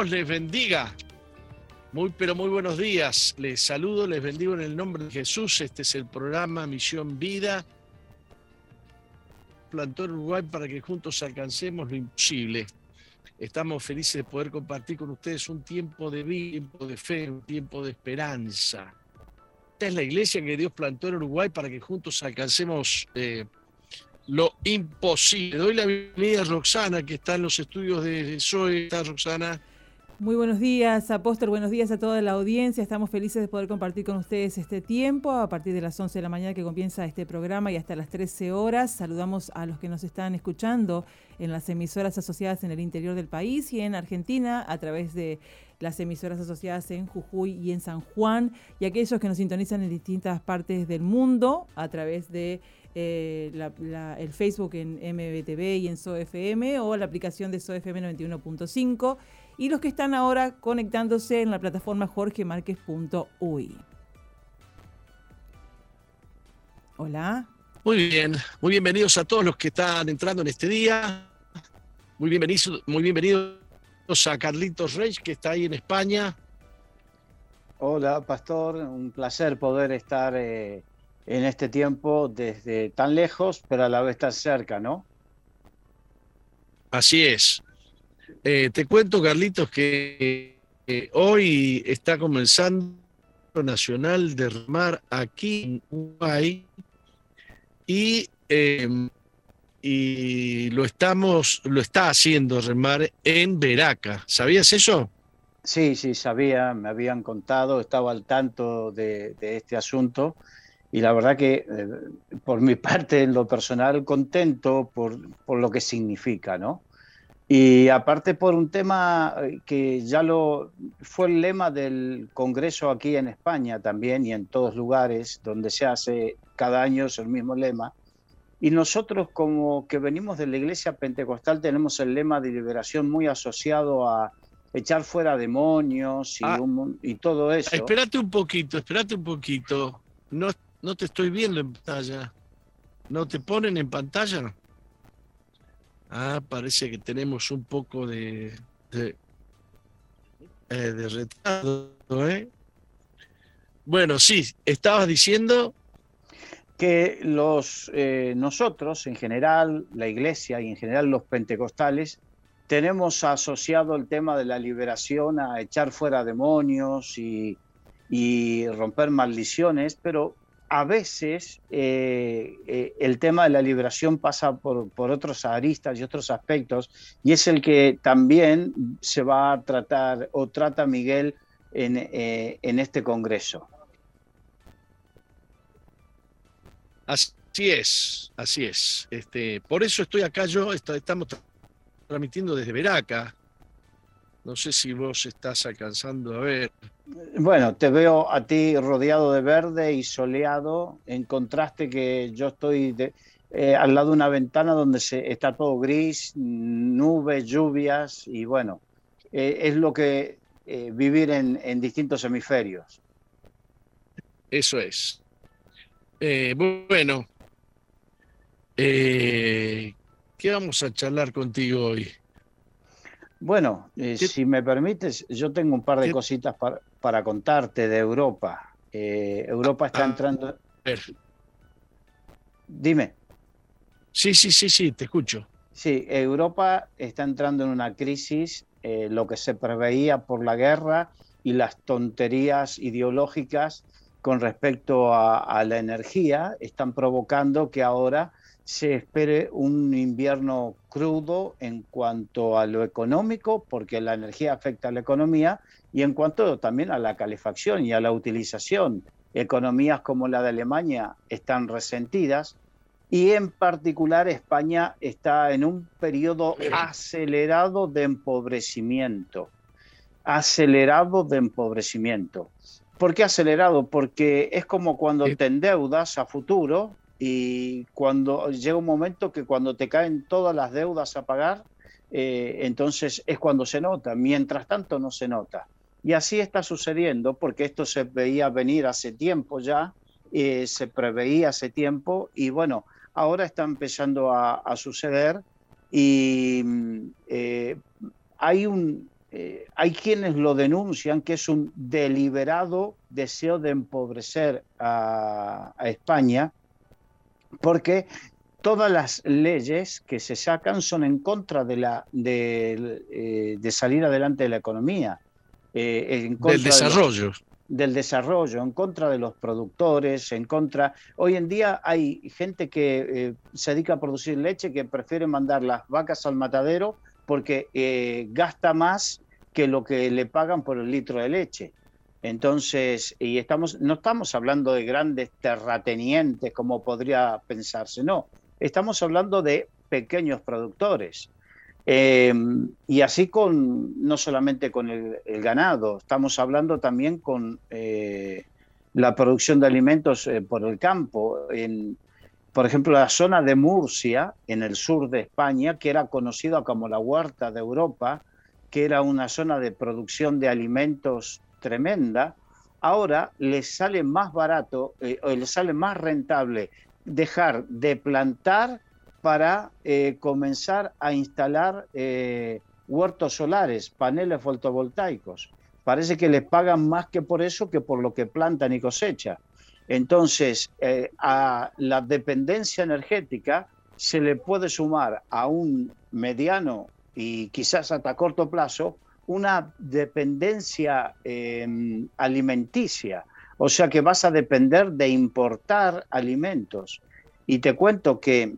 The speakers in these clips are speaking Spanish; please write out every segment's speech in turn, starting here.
Dios les bendiga. Muy, pero muy buenos días. Les saludo, les bendigo en el nombre de Jesús. Este es el programa Misión Vida. Plantó Uruguay para que juntos alcancemos lo imposible. Estamos felices de poder compartir con ustedes un tiempo de vida, un tiempo de fe, un tiempo de esperanza. Esta es la iglesia que Dios plantó en Uruguay para que juntos alcancemos eh, lo imposible. Doy la bienvenida a Roxana, que está en los estudios de Zoe. ¿Está Roxana? Muy buenos días, apóstol. Buenos días a toda la audiencia. Estamos felices de poder compartir con ustedes este tiempo a partir de las 11 de la mañana que comienza este programa y hasta las 13 horas. Saludamos a los que nos están escuchando en las emisoras asociadas en el interior del país y en Argentina a través de las emisoras asociadas en Jujuy y en San Juan y aquellos que nos sintonizan en distintas partes del mundo a través de eh, el Facebook en MBTV y en SOFM o la aplicación de SOFM 91.5 y los que están ahora conectándose en la plataforma jorgemarquez.ui. Hola. Muy bien, muy bienvenidos a todos los que están entrando en este día. Muy bienvenidos, muy bienvenidos a Carlitos Reyes, que está ahí en España. Hola, Pastor, un placer poder estar eh, en este tiempo desde tan lejos, pero a la vez tan cerca, ¿no? Así es. Eh, te cuento, Carlitos, que eh, hoy está comenzando el Nacional de Remar aquí en Uruguay y, em, y lo estamos, lo está haciendo Remar en Veraca. ¿Sabías eso? Sí, sí, sabía, me habían contado, estaba al tanto de, este asunto y la verdad que eh, por mi parte, en lo personal, contento por, por lo que significa, ¿no? Y aparte por un tema eh, que ya lo fue el lema del Congreso aquí en España también y en todos lugares donde se hace cada año es el mismo lema. Y nosotros como que venimos de la iglesia pentecostal tenemos el lema de liberación muy asociado a echar fuera demonios y, ah. y todo eso. Espérate un poquito, espérate un poquito. No, no te estoy viendo en pantalla. ¿No te ponen en pantalla? Ah, parece que tenemos un poco de, de, eh, retardo, ¿eh? Bueno, sí, estabas diciendo que los eh, nosotros en general, la iglesia y en general los pentecostales, tenemos asociado el tema de la liberación a echar fuera demonios y, y romper maldiciones, pero a veces eh, eh, el tema de la liberación pasa por, por, otros aristas y otros aspectos, y es el que también se va a tratar o trata Miguel en, eh, en este Congreso. Así es, así es. Este, por eso estoy acá yo, estamos transmitiendo desde Veraca. No sé si vos estás alcanzando a ver. Bueno, te veo a ti rodeado de verde y soleado, en contraste que yo estoy eh, al lado de una ventana donde se, está todo gris, nubes, lluvias, y bueno, eh, es lo que eh, vivir en, distintos hemisferios. Eso es. bueno, ¿qué vamos a charlar contigo hoy? Bueno, si me permites, yo tengo un par de cositas para, para contarte de Europa. Eh, Europa está ah, entrando. Dime. Sí, sí, sí, sí, te escucho. Sí, Europa está entrando en una crisis, eh, lo que se preveía por la guerra y las tonterías ideológicas con respecto a, la energía están provocando que ahora se espere un invierno crudo en cuanto a lo económico, porque la energía afecta a la economía, y en cuanto también a la calefacción y a la utilización. Economías como la de Alemania están resentidas y en particular España está en un periodo acelerado de empobrecimiento. Acelerado de empobrecimiento. ¿Por qué acelerado? Porque es como cuando te endeudas a futuro y cuando llega un momento que cuando te caen todas las deudas a pagar, eh, entonces es cuando se nota. Mientras tanto no se nota. Y así está sucediendo porque esto se veía venir hace tiempo ya, eh, se preveía hace tiempo y bueno, ahora está empezando a, suceder y mm, eh, hay un, eh, hay quienes lo denuncian que es un deliberado deseo de empobrecer a, España, porque todas las leyes que se sacan son en contra de, la, de, eh, salir adelante de la economía. Eh, en del desarrollo. del desarrollo, en contra de los productores, en contra... Hoy en día hay gente que se dedica a producir leche que prefiere mandar las vacas al matadero porque eh, gasta más que lo que le pagan por el litro de leche. Entonces, y estamos, no estamos hablando de grandes terratenientes como podría pensarse, no, estamos hablando de pequeños productores. Eh, y así con, no solamente con el, ganado, estamos hablando también con eh, la producción de alimentos por el campo. En, por ejemplo, la zona de Murcia, en el sur de España, que era conocida como la huerta de Europa, que era una zona de producción de alimentos tremenda, ahora les sale más barato eh, o les sale más rentable dejar de plantar para eh, comenzar a instalar eh, huertos solares, paneles fotovoltaicos. Parece que les pagan más que por eso que por lo que plantan y cosechan. Entonces, a la dependencia energética se le puede sumar a un mediano y quizás hasta corto plazo una dependencia em, alimenticia. O sea que vas a depender de importar alimentos. Y te cuento que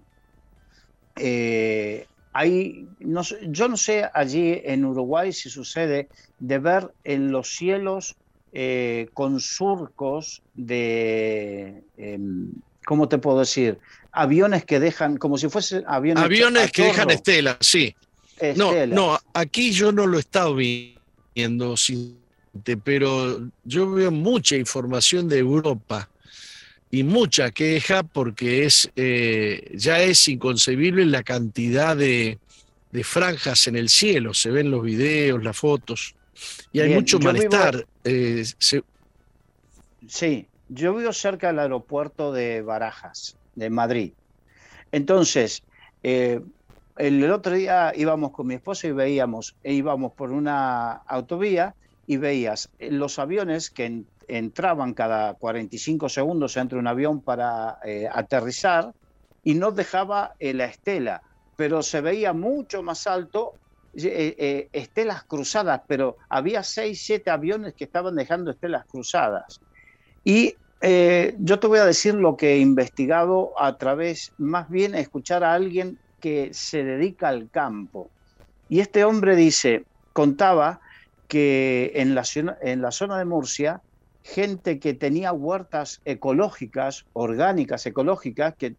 eh, hay, yo no sé allí en Uruguay si sucede de ver en los cielos eh, con surcos de, em, ¿cómo te puedo decir? Aviones que dejan, como si fuesen aviones. Aviones que dejan estelas, sí. No, no, aquí yo no lo he estado viendo, pero yo veo mucha información de Europa y mucha queja porque es eh, ya es inconcebible la cantidad de, de franjas en el cielo. Se ven los videos, las fotos. Y hay mucho malestar. Eh, sí, yo vivo cerca del aeropuerto de Barajas, de Madrid. Entonces, eh, el, otro día íbamos con mi esposo y veíamos, e íbamos por una autovía y veías los aviones que entraban cada 45 segundos entre un avión para eh, aterrizar y no dejaba la estela, pero se veía mucho más alto eh, eh, estelas cruzadas, pero había seis, siete aviones que estaban dejando estelas cruzadas. Y eh, yo te voy a decir lo que he investigado a través, más bien, escuchar a alguien que se dedica al campo. Y este hombre dice, contaba que en la, en la zona de Murcia, gente que tenía huertas ecológicas, orgánicas, ecológicas, que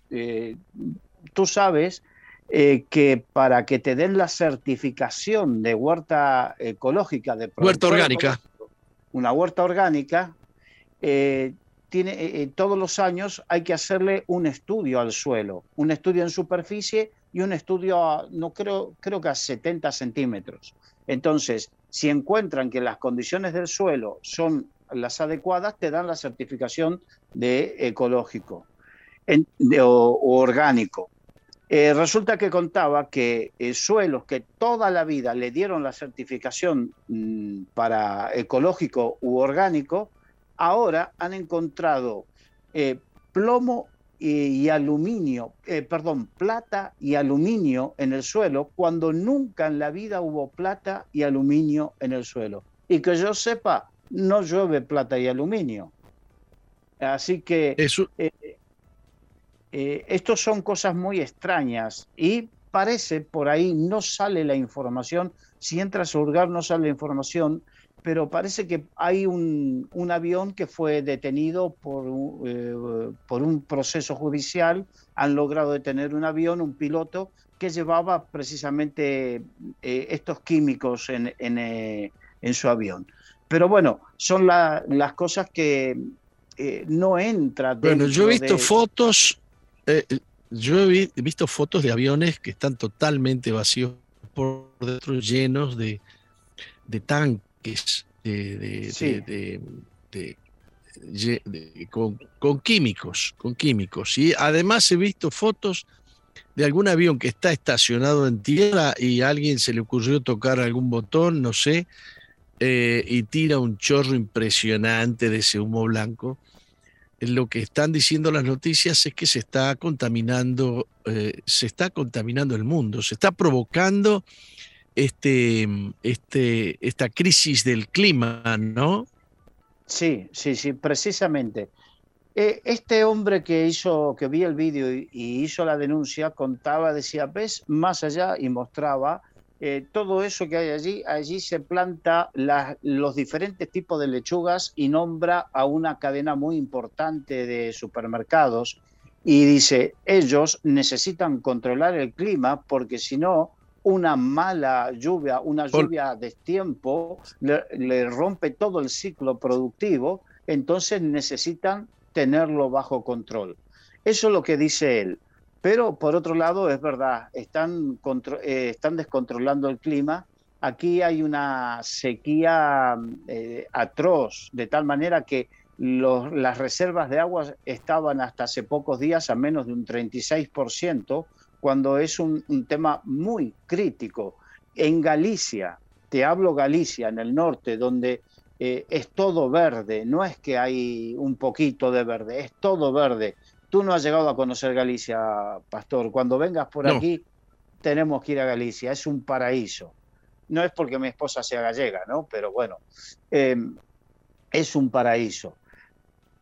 tú sabes eh, que para que te den la certificación de huerta ecológica, de huerta orgánica, una huerta orgánica, eh, tiene, eh, todos los años hay que hacerle un estudio al suelo, un estudio en superficie y un estudio, a, no creo, creo que a 70 centímetros. Entonces, si encuentran que las condiciones del suelo son las adecuadas, te dan la certificación de ecológico o orgánico. Eh, resulta que contaba que eh, suelos que toda la vida le dieron la certificación mm, para ecológico u orgánico, ahora han encontrado eh, plomo y, aluminio, eh, perdón, plata y aluminio en el suelo cuando nunca en la vida hubo plata y aluminio en el suelo. Y que yo sepa, no llueve plata y aluminio. Así que Eso... Eh, eh, estos son cosas muy extrañas y parece por ahí no sale la información, si entras a hurgar no sale la información, pero parece que hay un, avión que fue detenido por, eh, por un proceso judicial, han logrado detener un avión, un piloto que llevaba precisamente eh, estos químicos en, en, su avión. Pero bueno, son las cosas que no entran. Bueno, yo he visto fotos eh, yo he visto fotos de aviones que están totalmente vacíos por dentro, llenos de, tanques, de, con, químicos, con químicos. Y además he visto fotos de algún avión que está estacionado en tierra y a alguien se le ocurrió tocar algún botón, no sé, eh, y tira un chorro impresionante de ese humo blanco lo que están diciendo las noticias es que se está contaminando, eh, se está contaminando el mundo, se está provocando este, este, esta crisis del clima, ¿no? Sí, sí, sí, precisamente. Eh, este hombre que hizo, que vi el vídeo y, hizo la denuncia, contaba, decía, ves más allá y mostraba eh, todo eso que hay allí, allí se planta los diferentes tipos de lechugas y nombra a una cadena muy importante de supermercados y dice, ellos necesitan controlar el clima porque si no, una mala lluvia, una lluvia a destiempo, le, le rompe todo el ciclo productivo, entonces necesitan tenerlo bajo control. Eso es lo que dice él. Pero por otro lado, es verdad, están, eh, están descontrolando el clima. Aquí hay una sequía eh, atroz, de tal manera que las reservas de agua estaban hasta hace pocos días a menos de un 36%, cuando es un, tema muy crítico. En Galicia, te hablo Galicia, en el norte, donde eh, es todo verde, no es que hay un poquito de verde, es todo verde. Tú no has llegado a conocer Galicia, Pastor. Cuando vengas por aquí, tenemos que ir a Galicia. Es un paraíso. No es porque mi esposa sea gallega, ¿no? Pero bueno, em, es un paraíso.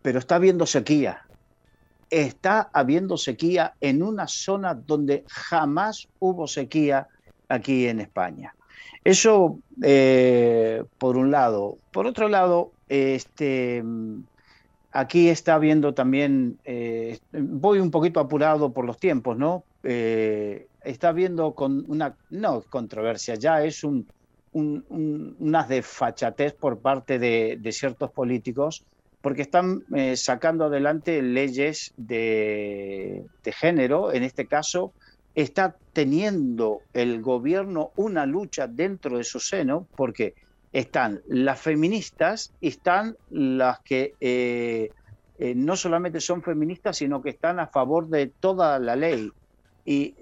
Pero está habiendo sequía. Está habiendo sequía en una zona donde jamás hubo sequía aquí en España. Eso eh, por un lado. Por otro lado, este, Aquí está viendo también, eh, voy un poquito apurado por los tiempos, ¿no? Eh, está viendo con una, no controversia, ya es un, una desfachatez por parte de, ciertos políticos, porque están eh, sacando adelante leyes de, género, en este caso, está teniendo el gobierno una lucha dentro de su seno, porque están las feministas y están las que eh, eh, no solamente son feministas, sino que están a favor de toda la ley y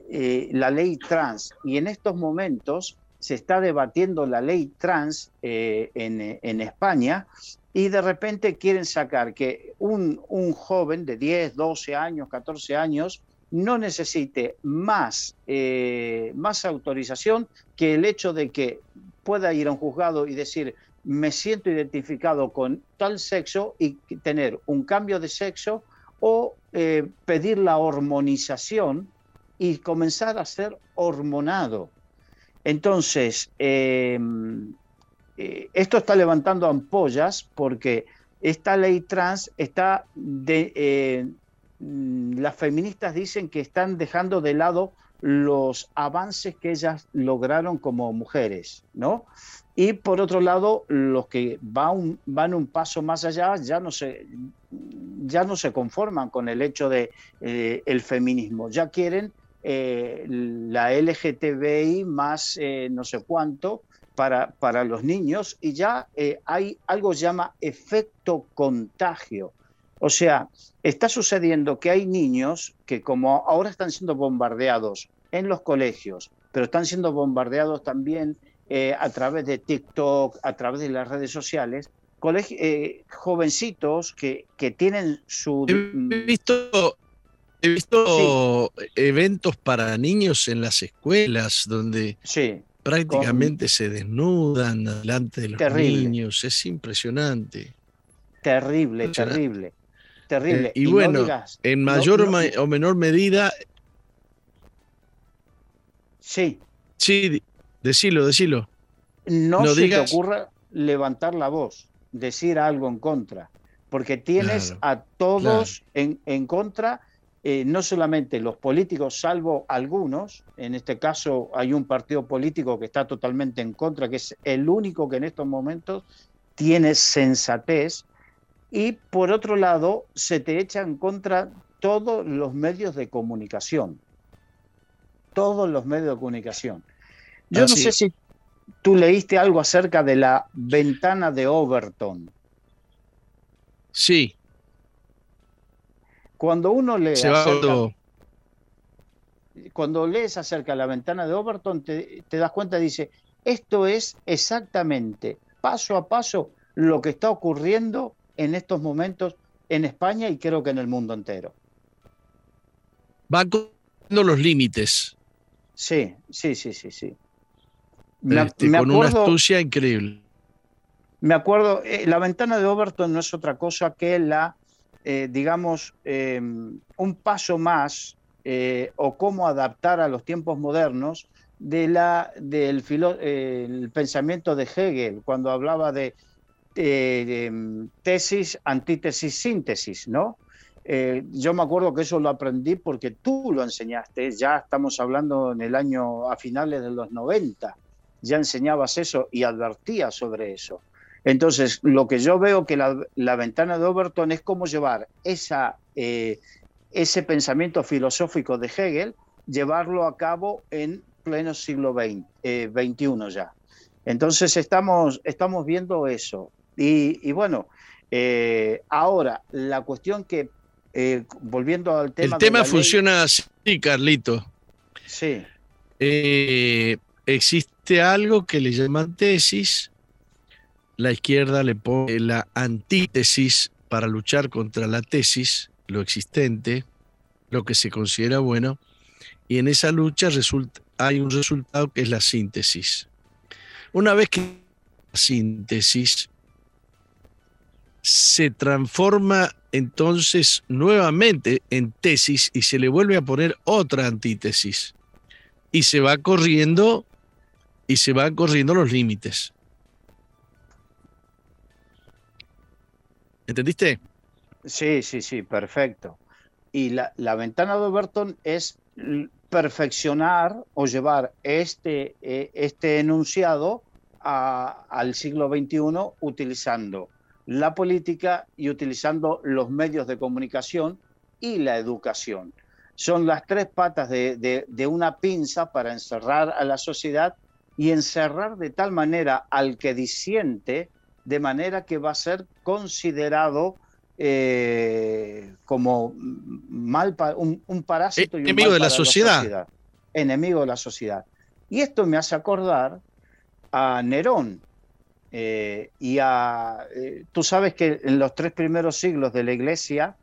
la ley trans. Y en estos momentos se está debatiendo la ley trans en, España y de repente quieren sacar que un, un, joven de 10, 12 años, 14 años no necesite más, más autorización que el hecho de que pueda ir a un juzgado y decir, me siento identificado con tal sexo y tener un cambio de sexo o eh, pedir la hormonización y comenzar a ser hormonado. Entonces, em, eh, esto está levantando ampollas porque esta ley trans está de... Eh, las feministas dicen que están dejando de lado los avances que ellas lograron como mujeres, ¿no? Y por otro lado, los que van un, paso más allá ya no se, ya no se conforman con el hecho de eh, feminismo, ya quieren la LGTBI más no sé cuánto para, para los niños y ya hay algo que se llama efecto contagio. O sea, está sucediendo que hay niños que como ahora están siendo bombardeados en los colegios, pero están siendo bombardeados también eh, a través de TikTok, a través de las redes sociales, eh, jovencitos que, que, tienen su... He visto, He visto eventos para niños en las escuelas donde Sí, prácticamente se desnudan delante de los Terrible. niños. Es impresionante. terrible, terrible. Terrible. Eh, y, no bueno, digas- en mayor o no- ma- o menor medida, Sí, sí, decilo, decilo. no, se digas- te ocurra levantar la voz, decir algo en contra, porque tienes Claro, a todos en, en contra, eh, no solamente los políticos, salvo algunos, en este caso hay un partido político que está totalmente en contra, que es el único que en estos momentos tiene sensatez, y por otro lado se te echan contra todos los medios de comunicación, todos los medios de comunicación. Yo Así no sé es. si tú leíste algo acerca de la ventana de Overton. Sí, Cuando uno lee se va acerca- cuando lees acerca de la ventana de Overton, te, te das cuenta, dice, esto es exactamente, paso a paso, lo que está ocurriendo en estos momentos en España y creo que en el mundo entero. Va corriendo los límites Sí, sí, sí, sí, sí. Me, este, me con una astucia increíble. me acuerdo, eh, la ventana de Overton no es otra cosa que la, eh, digamos, eh, un paso más eh, o cómo adaptar a los tiempos modernos de la, del el pensamiento de Hegel, cuando hablaba de, eh, mm, tesis, antítesis, síntesis, ¿no? Yo me acuerdo que eso lo aprendí porque tú lo enseñaste, ya estamos hablando en el año a finales de los 90, ya enseñabas eso y advertías sobre eso. Entonces, lo que yo veo que la, la ventana de Overton es cómo llevar esa, eh, ese pensamiento filosófico de Hegel, llevarlo a cabo en pleno siglo XX, eh, XXI ya. Entonces, estamos, estamos viendo eso. Y, y bueno, eh, ahora, la cuestión que, volviendo al tema... El tema funciona así, Carlito. Sí, existe algo que le llaman tesis. La izquierda le pone la antítesis para luchar contra la tesis, lo existente, lo que se considera bueno. Y en esa lucha hay un resultado que es la síntesis. Una vez que la síntesis se transforma entonces nuevamente en tesis y se le vuelve a poner otra antítesis y se va corriendo y se van corriendo los límites. ¿Entendiste? Sí, sí, sí, perfecto. Y la, la ventana de Overton es perfeccionar o llevar este, eh, este enunciado a- al siglo XXI utilizando la política y utilizando los medios de comunicación y la educación. Son las tres patas de, de- de una pinza para encerrar a la sociedad y encerrar de tal manera al que disiente, de manera que va a ser considerado eh, como mal un, un parásito y un Enemigo mal de la sociedad. Enemigo de la sociedad. Y esto me hace acordar a Nerón. eh, y a, eh, tú sabes que en los tres primeros siglos de la iglesia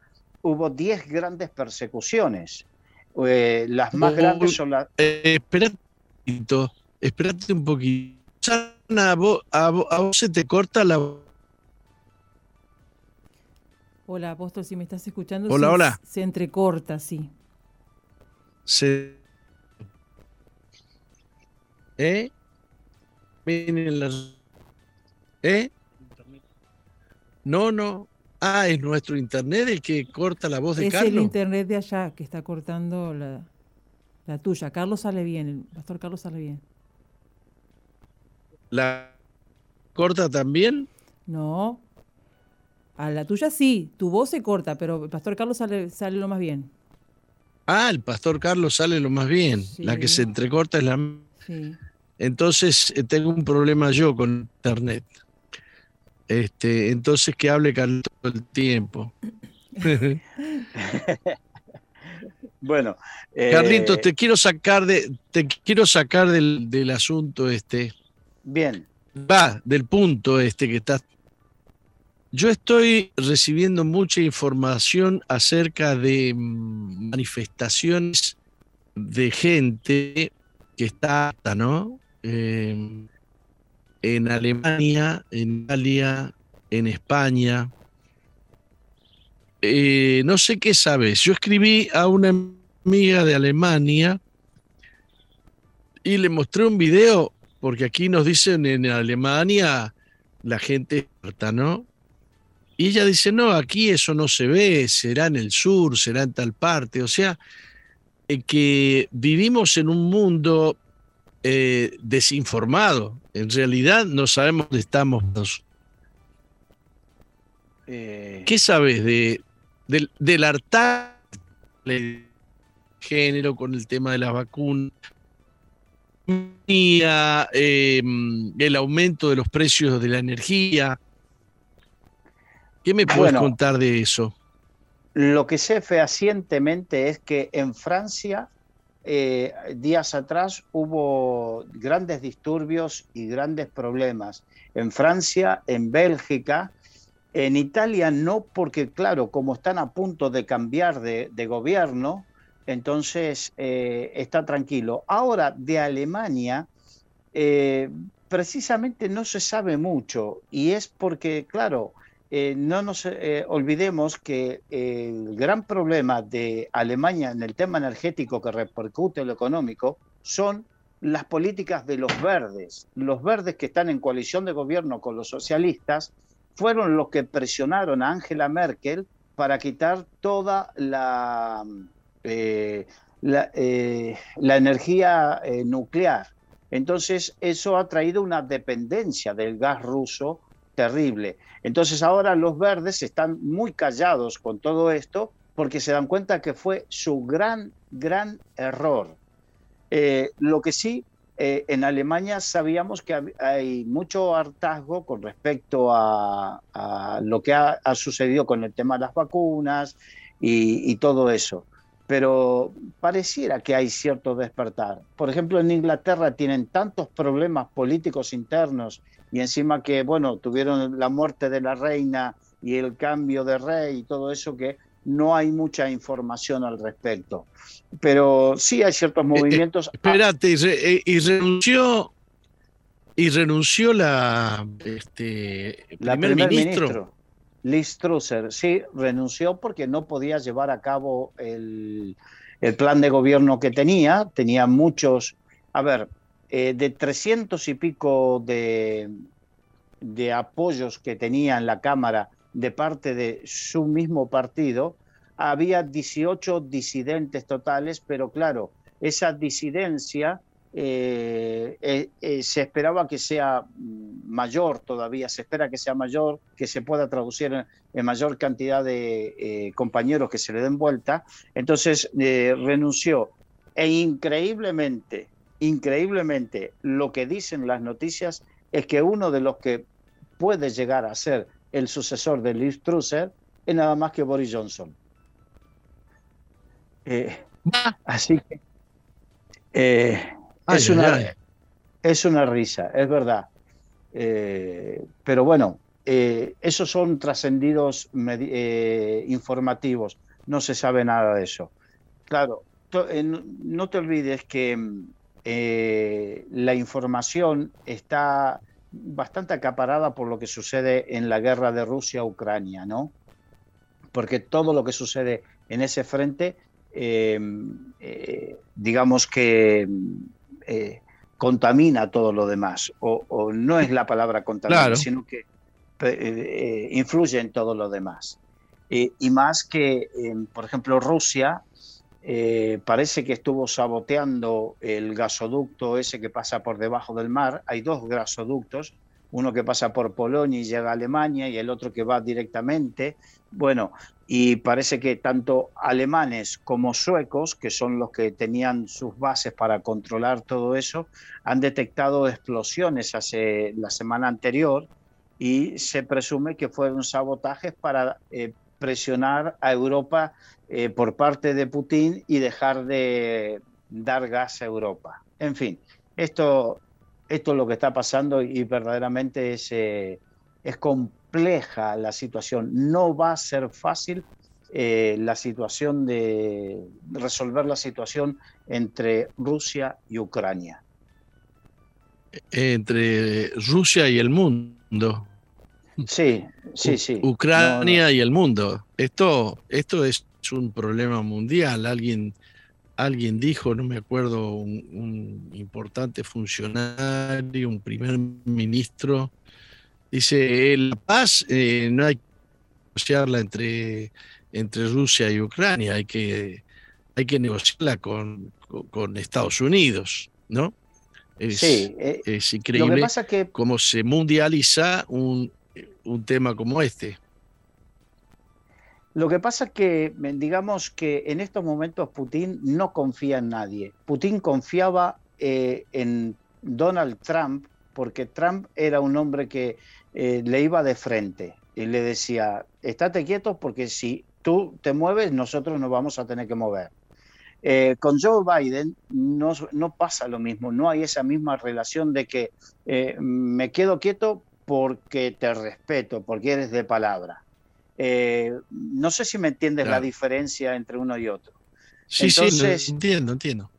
hubo diez grandes persecuciones. Las más grandes son las... Espérate un poquito, espérate un poquito. A vos, a vos- a vos se te corta la... Hola, apóstol, si me estás escuchando. Hola, se- hola. Se entrecorta, sí. Se... ¿Eh? Miren las... ¿Eh? No, no. Ah, es nuestro internet el que corta la voz de Es el Carlos. internet de allá que está cortando la, la tuya. Carlos sale bien, el pastor Carlos sale bien. ¿La corta también? No. A la tuya sí, tu voz se corta, pero el pastor Carlos sale, sale lo más bien. Ah, el pastor Carlos sale lo más bien. La que se entrecorta es la... Sí. Entonces eh, tengo un problema yo con internet. Este, entonces que hable Carlos todo el tiempo. Bueno, eh, Carlitos, te quiero sacar de, te quiero sacar del, del asunto este, Bien, va, del punto este que estás. yo estoy recibiendo mucha información acerca de mm, manifestaciones de gente que está, ¿no? Em, en Alemania, en Italia, en España. Eh, no sé qué sabes. Yo escribí a una amiga de Alemania y le mostré un video, porque aquí nos dicen en Alemania la gente está, ¿no? Y ella dice, no, aquí eso no se ve, será en el sur, será en tal parte. O sea, eh, que vivimos en un mundo eh, desinformado. En realidad no sabemos dónde estamos. Eh. ¿Qué sabes de, del, del género con el tema de las vacunas? Em, el aumento de los precios de la energía. ¿Qué me puedes contar de eso? Lo que sé fehacientemente es que en Francia eh, días atrás hubo grandes disturbios y grandes problemas. En Francia, en Bélgica, en Italia no, porque claro, como están a punto de cambiar de, gobierno, entonces eh, está tranquilo. Ahora, de Alemania, eh, precisamente no se sabe mucho y es porque, claro, eh, no nos olvidemos que el gran problema de Alemania en el tema energético que repercute en lo económico son las políticas de los verdes. Los verdes que están en coalición de gobierno con los socialistas fueron los que presionaron a Angela Merkel para quitar toda la, eh, la, la, energía nuclear. Entonces, eso ha traído una dependencia del gas ruso terrible. Entonces ahora los verdes están muy callados con todo esto porque se dan cuenta que fue su gran, gran error. Eh, lo que sí, eh, en Alemania sabíamos que hay mucho hartazgo con respecto a, lo que ha, sucedido con el tema de las vacunas y todo eso pero pareciera que hay cierto despertar. Por ejemplo, en Inglaterra tienen tantos problemas políticos internos y encima que, bueno, tuvieron la muerte de la reina y el cambio de rey y todo eso que no hay mucha información al respecto. Pero sí hay ciertos eh, eh, movimientos. espérate, eh, y, renunció y renunció la este la primer, ministro. Liz Trusser, sí, renunció porque no podía llevar a cabo el, el plan de gobierno que tenía. Tenía muchos, a ver, eh, de 300 y pico de, de apoyos que tenía en la Cámara de parte de su mismo partido, había 18 disidentes totales, pero claro, esa disidencia eh, eh, se esperaba que sea mayor todavía, se espera que sea mayor, que se pueda traducir en, mayor cantidad de compañeros que se le den vuelta. Entonces renunció e increíblemente increíblemente, lo que dicen las noticias es que uno de los que puede llegar a ser el sucesor de Liz Trusser es nada más que Boris Johnson. Eh, así que eh, es, una, es una risa, es verdad. Eh, pero bueno, esos son trascendidos informativos, no se sabe nada de eso. Claro, no te olvides que eh, la información está bastante acaparada por lo que sucede en la guerra de Rusia-Ucrania, ¿no? Porque todo lo que sucede en ese frente, eh, eh, digamos que contamina todo lo demás, o, no es la palabra contamina, sino que influye en todo lo demás. y más que, por ejemplo, Rusia eh, parece que estuvo saboteando el gasoducto ese que pasa por debajo del mar. Hay dos gasoductos, uno que pasa por Polonia y llega a Alemania y el otro que va directamente. Bueno, y parece que tanto alemanes como suecos, que son los que tenían sus bases para controlar todo eso, han detectado explosiones hace la semana anterior y se presume que fueron sabotajes para eh, presionar a Europa eh, por parte de Putin y dejar de dar gas a Europa. En fin, esto, esto es lo que está pasando y verdaderamente es, eh, es complejo compleja la situación, no va a ser fácil eh, la situación de resolver la situación entre Rusia y Ucrania. Entre Rusia y el mundo. Sí, sí, sí. Ucrania y el mundo. Esto, esto es un problema mundial. Alguien, alguien dijo, no me acuerdo, un, importante funcionario, un primer ministro, dice, la paz eh, no hay que negociarla entre, entre Rusia y Ucrania, hay que, hay que negociarla con, con, Estados Unidos, ¿no? Es, sí, eh, es increíble que... cómo se mundializa un, un tema como este. Lo que pasa es que, digamos que en estos momentos Putin no confía en nadie. Putin confiaba eh, en Donald Trump porque Trump era un hombre que eh, le iba de frente y le decía, estate quieto porque si tú te mueves, nosotros nos vamos a tener que mover. Eh, con Joe Biden no, no, pasa lo mismo, no hay esa misma relación de que me quedo quieto porque te respeto, porque eres de palabra. Eh, no sé si me entiendes la diferencia entre uno y otro. Sí, sí, entiendo, entiendo.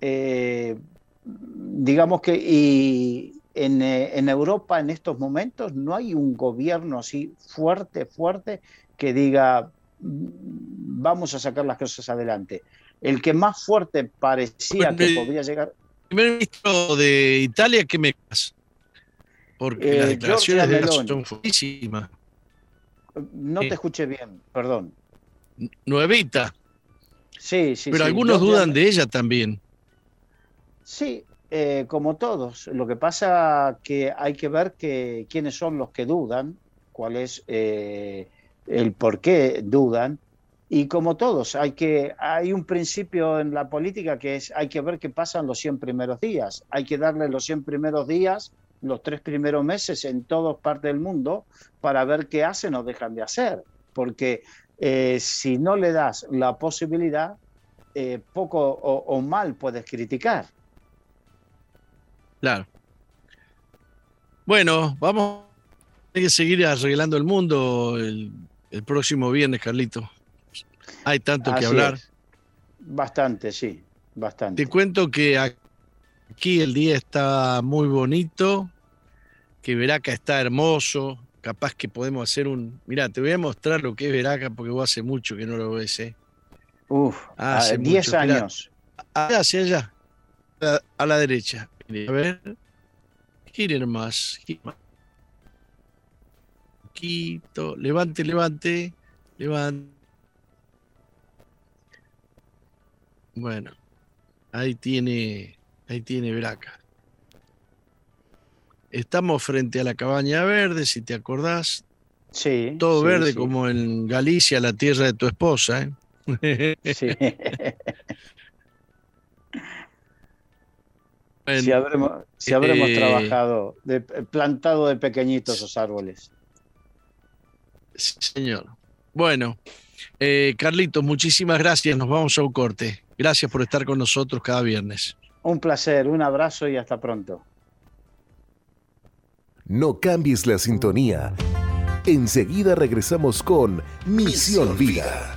Eh, digamos que y en, eh, en, Europa en estos momentos no hay un gobierno así fuerte, fuerte, que diga mm, vamos a sacar las cosas adelante. El que más fuerte parecía que podría llegar. El primer ministro de Italia, ¿qué me pasa? Porque las eh, declaraciones de son fuertísimas. No te escuché bien, perdón. Nuevita. Sí, sí. Pero algunos dudan de ella también. Sí, eh, como todos. Lo que pasa que hay que ver que, quiénes son los que dudan, cuál es eh, el por qué dudan. Y como todos, hay, que, hay un principio en la política que es hay que ver qué pasa en los 100 primeros días. Hay que darle los 100 primeros días los tres primeros meses en todas partes del mundo para ver qué hacen o dejan de hacer. Porque eh, si no le das la posibilidad, poco o, mal puedes criticar. Claro. Bueno, vamos a seguir arreglando el mundo el, próximo viernes, Carlito. Hay tanto que hablar. Bastante, sí, bastante. Te cuento que Aquí el día está muy bonito, que Veraca está hermoso, capaz que podemos hacer un... Mira, te voy a mostrar lo que es Veraca porque vos hace mucho que no lo ves, ¿eh? Uf, hace 10 años. Allá, hacia allá, a la, derecha. A ver, giren más, giren más. Poquito, levante, levante, levante. Bueno, ahí tiene Ahí tiene Braca. Estamos frente a la cabaña verde, si te acordás. Sí. Todo verde como en Galicia, la tierra de tu esposa. ¿eh? Sí. si habremos, eh, trabajado, de, plantado de pequeñitos esos árboles. Sí, señor. Bueno, eh, Carlitos, muchísimas gracias. Nos vamos a un corte. Gracias por estar con nosotros cada viernes. Un placer, un abrazo y hasta pronto. No cambies la sintonía. Enseguida regresamos con Misión Vida.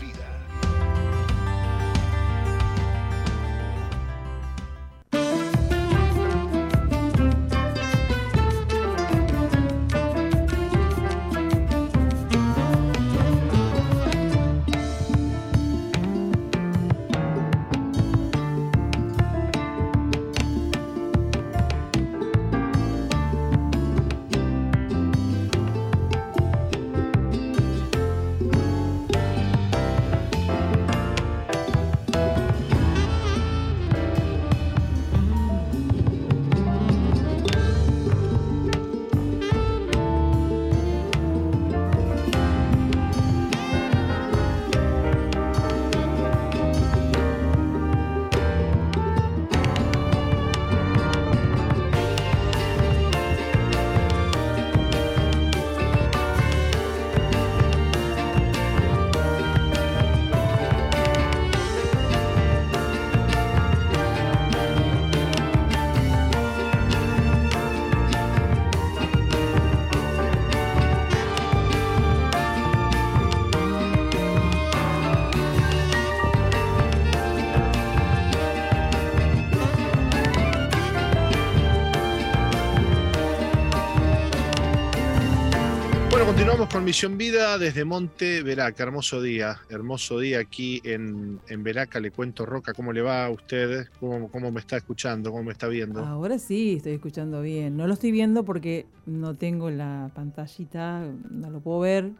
Misión Vida desde Monte Veraca. Hermoso día, hermoso día aquí en, en Veraca. Le cuento, Roca, ¿cómo le va a usted? ¿Cómo, ¿Cómo me está escuchando? ¿Cómo me está viendo? Ahora sí, estoy escuchando bien. No lo estoy viendo porque no tengo la pantallita, no lo puedo ver,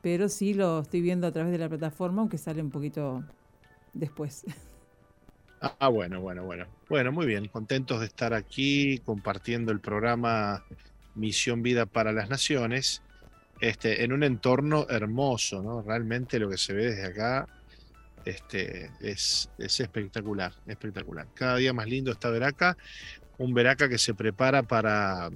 pero sí lo estoy viendo a través de la plataforma, aunque sale un poquito después. Ah, bueno, bueno, bueno. Bueno, muy bien. Contentos de estar aquí compartiendo el programa Misión Vida para las Naciones, este, en un entorno hermoso, ¿no? Realmente lo que se ve desde acá este, es, es espectacular, espectacular. Cada día más lindo está Veraca, un Veraca que se prepara para,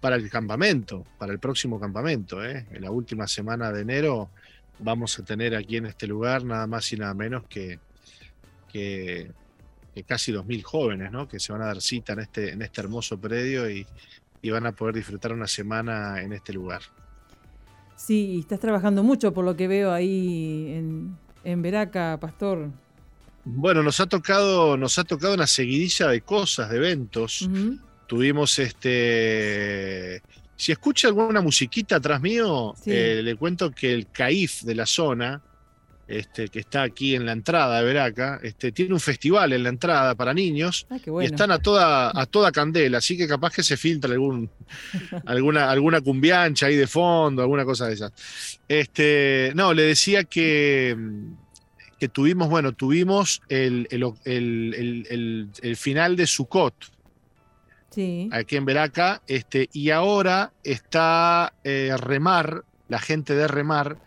para el campamento, para el próximo campamento. ¿eh? En la última semana de enero vamos a tener aquí en este lugar nada más y nada menos que, que, que casi 2.000 jóvenes ¿no? que se van a dar cita en este, en este hermoso predio y, y van a poder disfrutar una semana en este lugar. Sí, y estás trabajando mucho por lo que veo ahí en, en Veraca, Pastor. Bueno, nos ha tocado, nos ha tocado una seguidilla de cosas, de eventos. Tuvimos este. Si escucha alguna musiquita atrás mío, Sí. eh, le cuento que el CAIF de la zona, este, que está aquí en la entrada de Veraca, este, tiene un festival en la entrada para niños Ah, qué y bueno. están a toda, a toda candela, así que capaz que se filtra algún, alguna, alguna cumbiancha ahí de fondo, alguna cosa de esas. Este, no, le decía que, que tuvimos, bueno, tuvimos el, el, el- el- el- el final de Sukkot Sí. aquí en Veraca, este, y ahora está eh, Remar, la gente de Remar,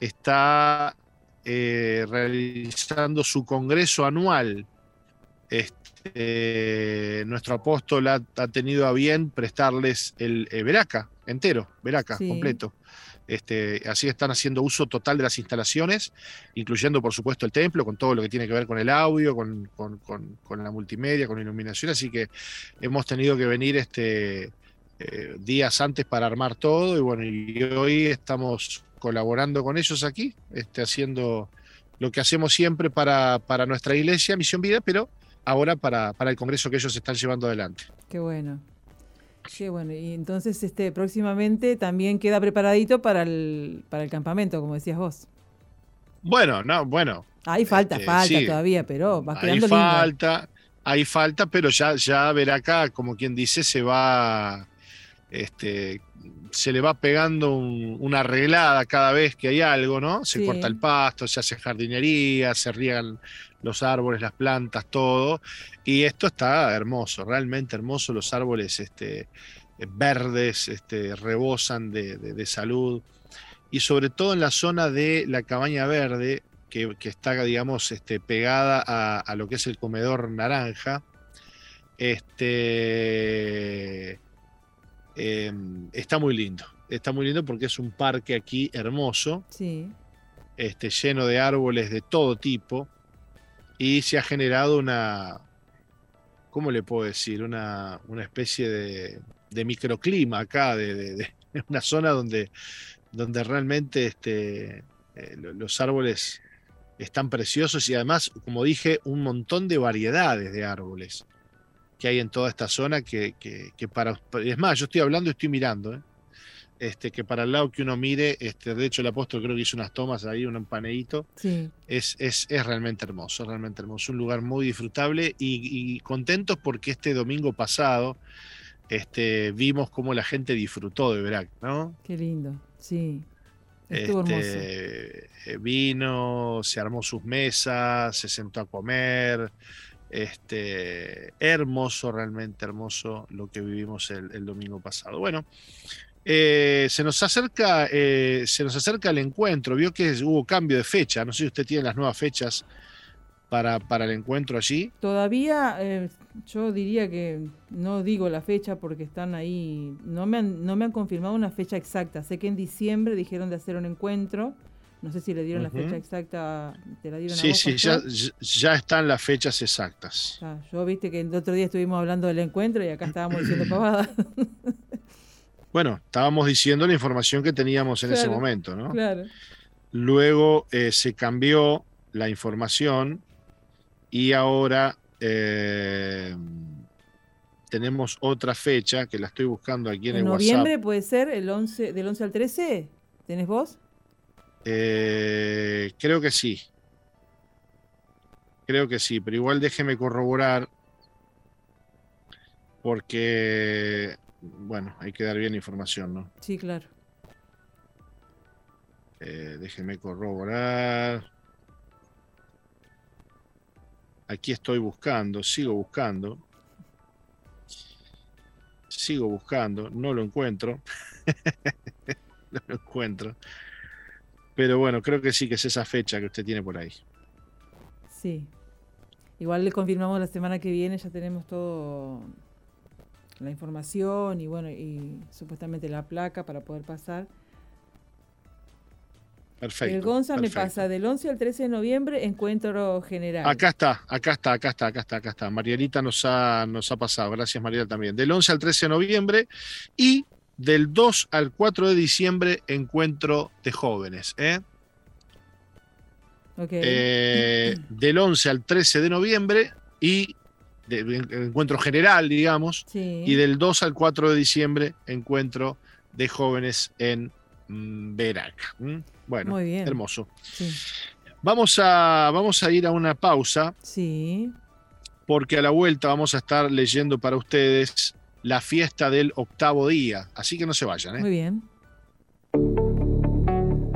está eh, realizando su congreso anual. Este, nuestro apóstol ha, ha tenido a bien prestarles el eh, Veraca entero, Veraca Sí. completo. Este, así están haciendo uso total de las instalaciones, incluyendo por supuesto el templo, con todo lo que tiene que ver con el audio, con, con- con- con la multimedia, con la iluminación. Así que hemos tenido que venir este, eh, días antes para armar todo y bueno, y hoy estamos colaborando con ellos aquí, este, haciendo lo que hacemos siempre para, para nuestra iglesia, Misión Vida, pero ahora para, para el congreso que ellos están llevando adelante. Qué bueno. Qué bueno. Y entonces este próximamente también queda preparadito para el, para el campamento, como decías vos. Bueno, no, bueno, Ahí falta, Este, falta sí. todavía, pero va hay quedando lindo. falta, hay falta, pero ya, ya ver acá, como quien dice, se va, este, se le va pegando un- una arreglada cada vez que hay algo, ¿no? Se Sí. corta el pasto, se hace jardinería, se riegan los árboles, las plantas, todo. Y esto está hermoso, realmente hermoso. Los árboles este, verdes este, rebosan de, de- de salud. Y sobre todo en la zona de la cabaña verde, que, que está, digamos, este, pegada a, a lo que es el comedor naranja. Este, em, está muy lindo. Está muy lindo porque es un parque aquí hermoso Sí. este, lleno de árboles de todo tipo y se ha generado una, ¿cómo le puedo decir? Una, una especie de, de microclima acá, de, de- de una zona donde, donde realmente este, eh, lo- los árboles están preciosos y además, como dije, un montón de variedades de árboles que hay en toda esta zona que, que- que para... Es más, yo estoy hablando y estoy mirando, ¿eh? este, que para el lado que uno mire, este, de hecho el apóstol creo que hizo unas tomas ahí, un paneíto, Sí. es, es, es realmente hermoso, realmente hermoso, un lugar muy disfrutable y, y contentos porque este domingo pasado este, vimos cómo la gente disfrutó de Verac, ¿no? Qué lindo. Sí. Estuvo hermoso. Este, eh, vino, se armó sus mesas, se sentó a comer. Este, hermoso, realmente hermoso lo que vivimos el, domingo pasado. Bueno, eh, se nos acerca, eh, se nos acerca el encuentro. Vio que hubo cambio de fecha. No sé si usted tiene las nuevas fechas para, para el encuentro allí. Todavía eh, yo diría que no digo la fecha porque están ahí, no me, han, no me han confirmado una fecha exacta. Sé que en diciembre dijeron de hacer un encuentro. No sé si le dieron la fecha exacta, te la dieron a Sí, vos, sí, ya, ya están las fechas exactas. Yo viste que el otro día estuvimos hablando del encuentro y acá estábamos diciendo pavada. Bueno, estábamos diciendo la información que teníamos en ese momento, ¿no? claro. Luego eh, se cambió la información y ahora eh, tenemos otra fecha que la estoy buscando aquí en, ¿En el noviembre puede ser el 11, del 11 al 13? ¿Tenés vos? Eh, creo que sí. Creo que sí, pero igual déjeme corroborar porque, bueno, hay que dar bien información, ¿no? Sí, claro. Eh, déjeme corroborar. Aquí estoy buscando, sigo buscando. Sigo buscando, no lo encuentro. no lo encuentro. Pero bueno, creo que sí que es esa fecha que usted tiene por ahí. Sí. Igual le confirmamos la semana que viene, ya tenemos todo la información y bueno, y supuestamente la placa para poder pasar. Perfecto. El Gonza me pasa del 11 al 13 de noviembre, encuentro general. Acá está, acá está, acá está, acá está, acá está. Marielita nos ha, nos ha pasado, gracias Mariela también. Del 11 al 13 de noviembre y del 2 al 4 de diciembre, encuentro de jóvenes. ¿eh? Eh, del 11 al 13 de noviembre y de, encuentro general, digamos, y del 2 al 4 de diciembre, encuentro de jóvenes en mm, Verac. Bueno, hermoso. Vamos, a, vamos a ir a una pausa. Sí. Porque a la vuelta vamos a estar leyendo para ustedes la fiesta del octavo día. Así que no se vayan. ¿eh? Muy bien.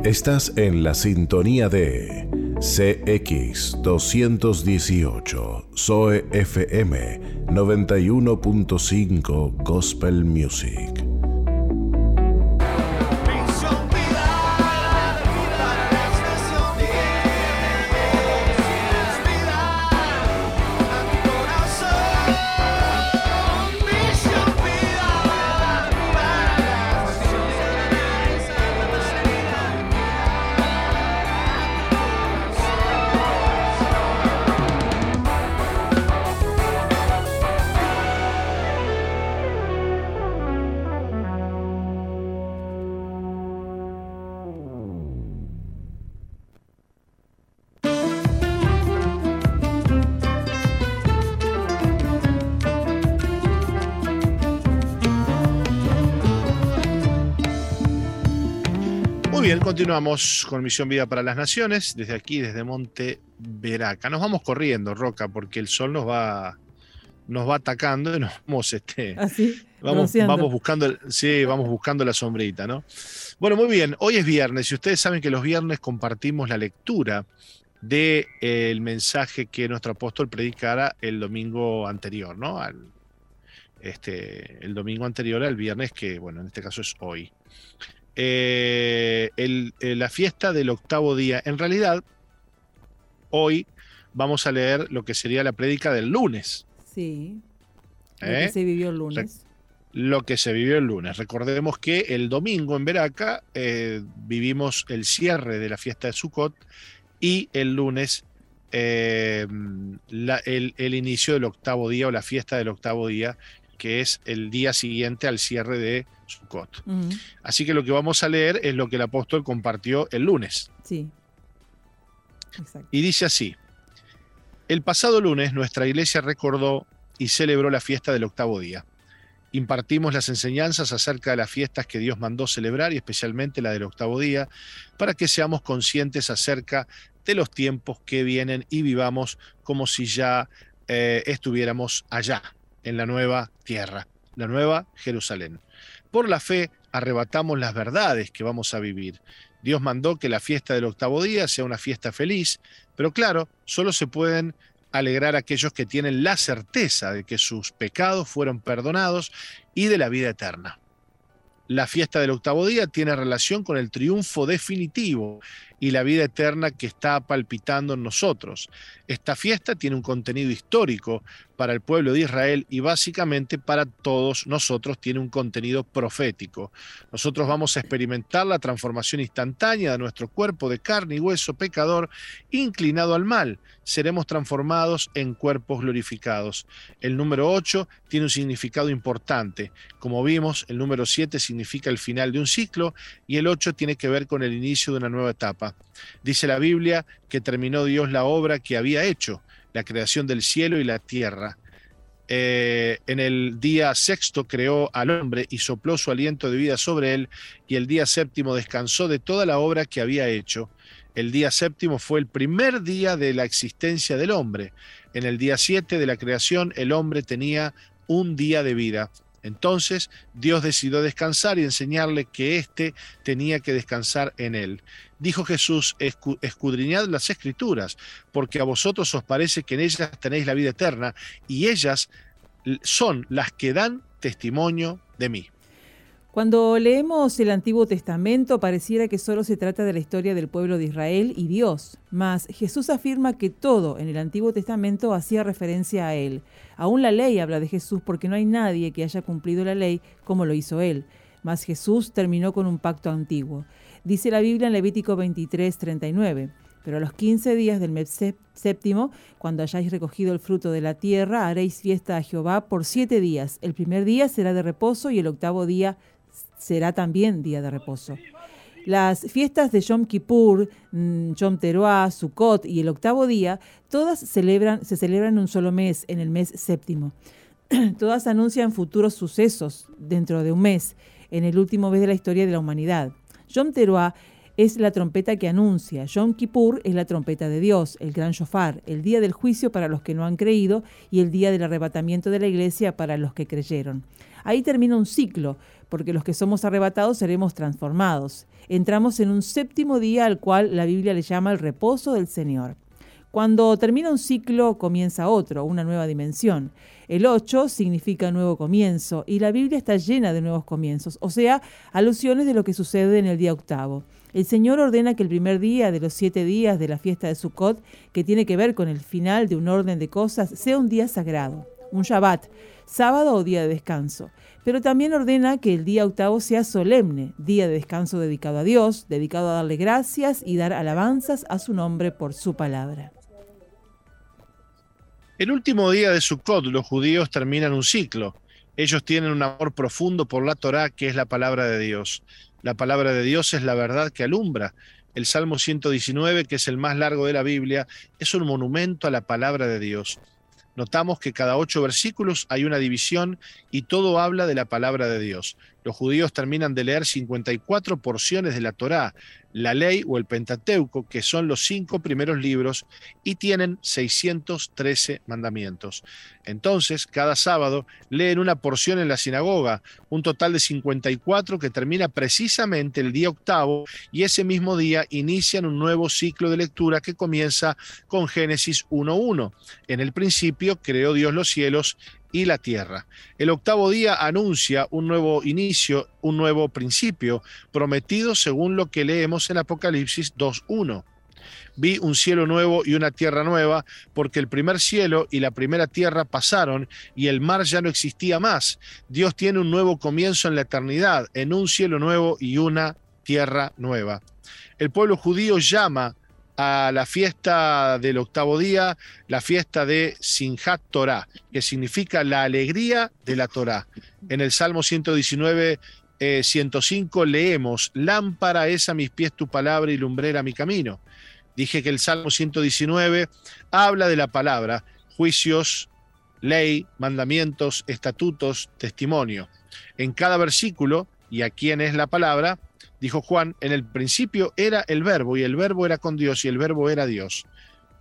Estás en la sintonía de CX 218, Zoe FM 91.5 Gospel Music. Continuamos con Misión Vida para las Naciones, desde aquí, desde Monte Veraca. Nos vamos corriendo, Roca, porque el sol nos va, nos va atacando y nos vamos, este, ¿Ah, vamos, vamos, buscando, sí, vamos buscando la sombrita, ¿no? Bueno, muy bien, hoy es viernes y ustedes saben que los viernes compartimos la lectura del de, mensaje que nuestro apóstol predicara el domingo anterior, ¿no? Al, este, el domingo anterior al viernes, que bueno, en este caso es hoy. Eh, eh, la fiesta del octavo día. En realidad, hoy vamos a leer lo que sería la prédica del lunes. Sí. Lo que ¿Eh? se vivió el lunes. lo que se vivió el lunes. Recordemos que el domingo en Veraca vivimos el cierre de la fiesta de Sukkot y el lunes el, el, inicio del octavo día o la fiesta del octavo día, que es el día siguiente al cierre de Sukkot. Así que lo que vamos a leer es lo que el apóstol compartió el lunes. Sí. Y dice así: El pasado lunes nuestra iglesia recordó y celebró la fiesta del octavo día. Impartimos las enseñanzas acerca de las fiestas que Dios mandó celebrar y especialmente la del octavo día, para que seamos conscientes acerca de los tiempos que vienen y vivamos como si ya eh, estuviéramos allá, en la nueva tierra, la nueva Jerusalén. Por la fe arrebatamos las verdades que vamos a vivir. Dios mandó que la fiesta del octavo día sea una fiesta feliz, pero claro, solo se pueden alegrar aquellos que tienen la certeza de que sus pecados fueron perdonados y de la vida eterna. La fiesta del octavo día tiene relación con el triunfo definitivo y la vida eterna que está palpitando en nosotros. Esta fiesta tiene un contenido histórico para el pueblo de Israel y básicamente para todos nosotros tiene un contenido profético. Nosotros vamos a experimentar la transformación instantánea de nuestro cuerpo de carne y hueso pecador inclinado al mal. Seremos transformados en cuerpos glorificados. El número 8 tiene un significado importante. Como vimos, el número 7 significa el final de un ciclo y el 8 tiene que ver con el inicio de una nueva etapa. Dice la Biblia que terminó Dios la obra que había hecho, la creación del cielo y la tierra. eh, en el día sexto creó al hombre y sopló su aliento de vida sobre él, y el día séptimo descansó de toda la obra que había hecho. El día séptimo fue el primer día de la existencia del hombre. En el día siete de la creación el hombre tenía un día de vida. Entonces Dios decidió descansar y enseñarle que éste tenía que descansar en él. Dijo Jesús, escudriñad las escrituras, porque a vosotros os parece que en ellas tenéis la vida eterna, y ellas son las que dan testimonio de mí. Cuando leemos el Antiguo Testamento pareciera que solo se trata de la historia del pueblo de Israel y Dios, mas Jesús afirma que todo en el Antiguo Testamento hacía referencia a Él. Aún la ley habla de Jesús porque no hay nadie que haya cumplido la ley como lo hizo Él, mas Jesús terminó con un pacto antiguo. Dice la Biblia en Levítico 23, 39. Pero a los quince días del mes séptimo, cuando hayáis recogido el fruto de la tierra, haréis fiesta a Jehová por siete días. El primer día será de reposo y el octavo día será también día de reposo. Las fiestas de Yom Kippur, mm, Yom Teruah, Sukkot y el octavo día, todas celebran, se celebran en un solo mes, en el mes séptimo. todas anuncian futuros sucesos dentro de un mes, en el último mes de la historia de la humanidad. Yom Teruah es la trompeta que anuncia. Yom Kippur es la trompeta de Dios, el gran shofar, el día del juicio para los que no han creído y el día del arrebatamiento de la iglesia para los que creyeron. Ahí termina un ciclo, porque los que somos arrebatados seremos transformados. Entramos en un séptimo día al cual la Biblia le llama el reposo del Señor. Cuando termina un ciclo, comienza otro, una nueva dimensión. El 8 significa nuevo comienzo y la Biblia está llena de nuevos comienzos, o sea, alusiones de lo que sucede en el día octavo. El Señor ordena que el primer día de los siete días de la fiesta de Sukkot, que tiene que ver con el final de un orden de cosas, sea un día sagrado, un Shabbat, sábado o día de descanso. Pero también ordena que el día octavo sea solemne, día de descanso dedicado a Dios, dedicado a darle gracias y dar alabanzas a su nombre por su palabra. El último día de Sukkot, los judíos terminan un ciclo. Ellos tienen un amor profundo por la Torá, que es la palabra de Dios. La palabra de Dios es la verdad que alumbra. El Salmo 119, que es el más largo de la Biblia, es un monumento a la palabra de Dios notamos que cada ocho versículos hay una división y todo habla de la palabra de Dios. Los judíos terminan de leer 54 porciones de la Torá, la ley o el Pentateuco, que son los cinco primeros libros, y tienen 613 mandamientos. Entonces, cada sábado leen una porción en la sinagoga, un total de 54 que termina precisamente el día octavo, y ese mismo día inician un nuevo ciclo de lectura que comienza con Génesis 1.1. En el principio creó Dios los cielos y la tierra. El octavo día anuncia un nuevo inicio, un nuevo principio, prometido según lo que leemos en Apocalipsis 2.1. Vi un cielo nuevo y una tierra nueva, porque el primer cielo y la primera tierra pasaron y el mar ya no existía más. Dios tiene un nuevo comienzo en la eternidad, en un cielo nuevo y una tierra nueva. El pueblo judío llama a la fiesta del octavo día, la fiesta de Sinjat Torah, que significa la alegría de la Torah. En el Salmo 119, 105 eh, leemos, lámpara es a mis pies tu palabra y lumbrera mi camino. Dije que el Salmo 119 habla de la palabra, juicios, ley, mandamientos, estatutos, testimonio. En cada versículo, y a quién es la palabra, Dijo Juan, en el principio era el verbo y el verbo era con Dios y el verbo era Dios.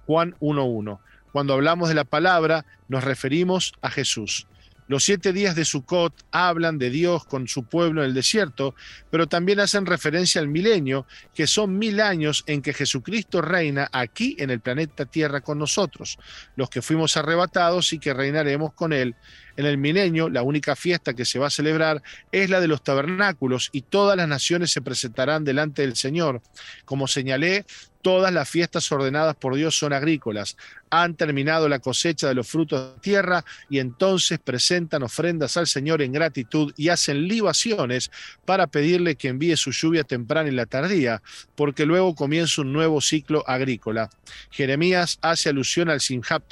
Juan 1.1. Cuando hablamos de la palabra nos referimos a Jesús. Los siete días de Sukkot hablan de Dios con su pueblo en el desierto, pero también hacen referencia al milenio, que son mil años en que Jesucristo reina aquí en el planeta Tierra con nosotros, los que fuimos arrebatados y que reinaremos con Él. En el milenio, la única fiesta que se va a celebrar es la de los tabernáculos y todas las naciones se presentarán delante del Señor. Como señalé, Todas las fiestas ordenadas por Dios son agrícolas. Han terminado la cosecha de los frutos de tierra y entonces presentan ofrendas al Señor en gratitud y hacen libaciones para pedirle que envíe su lluvia temprana y la tardía, porque luego comienza un nuevo ciclo agrícola. Jeremías hace alusión al Sinjab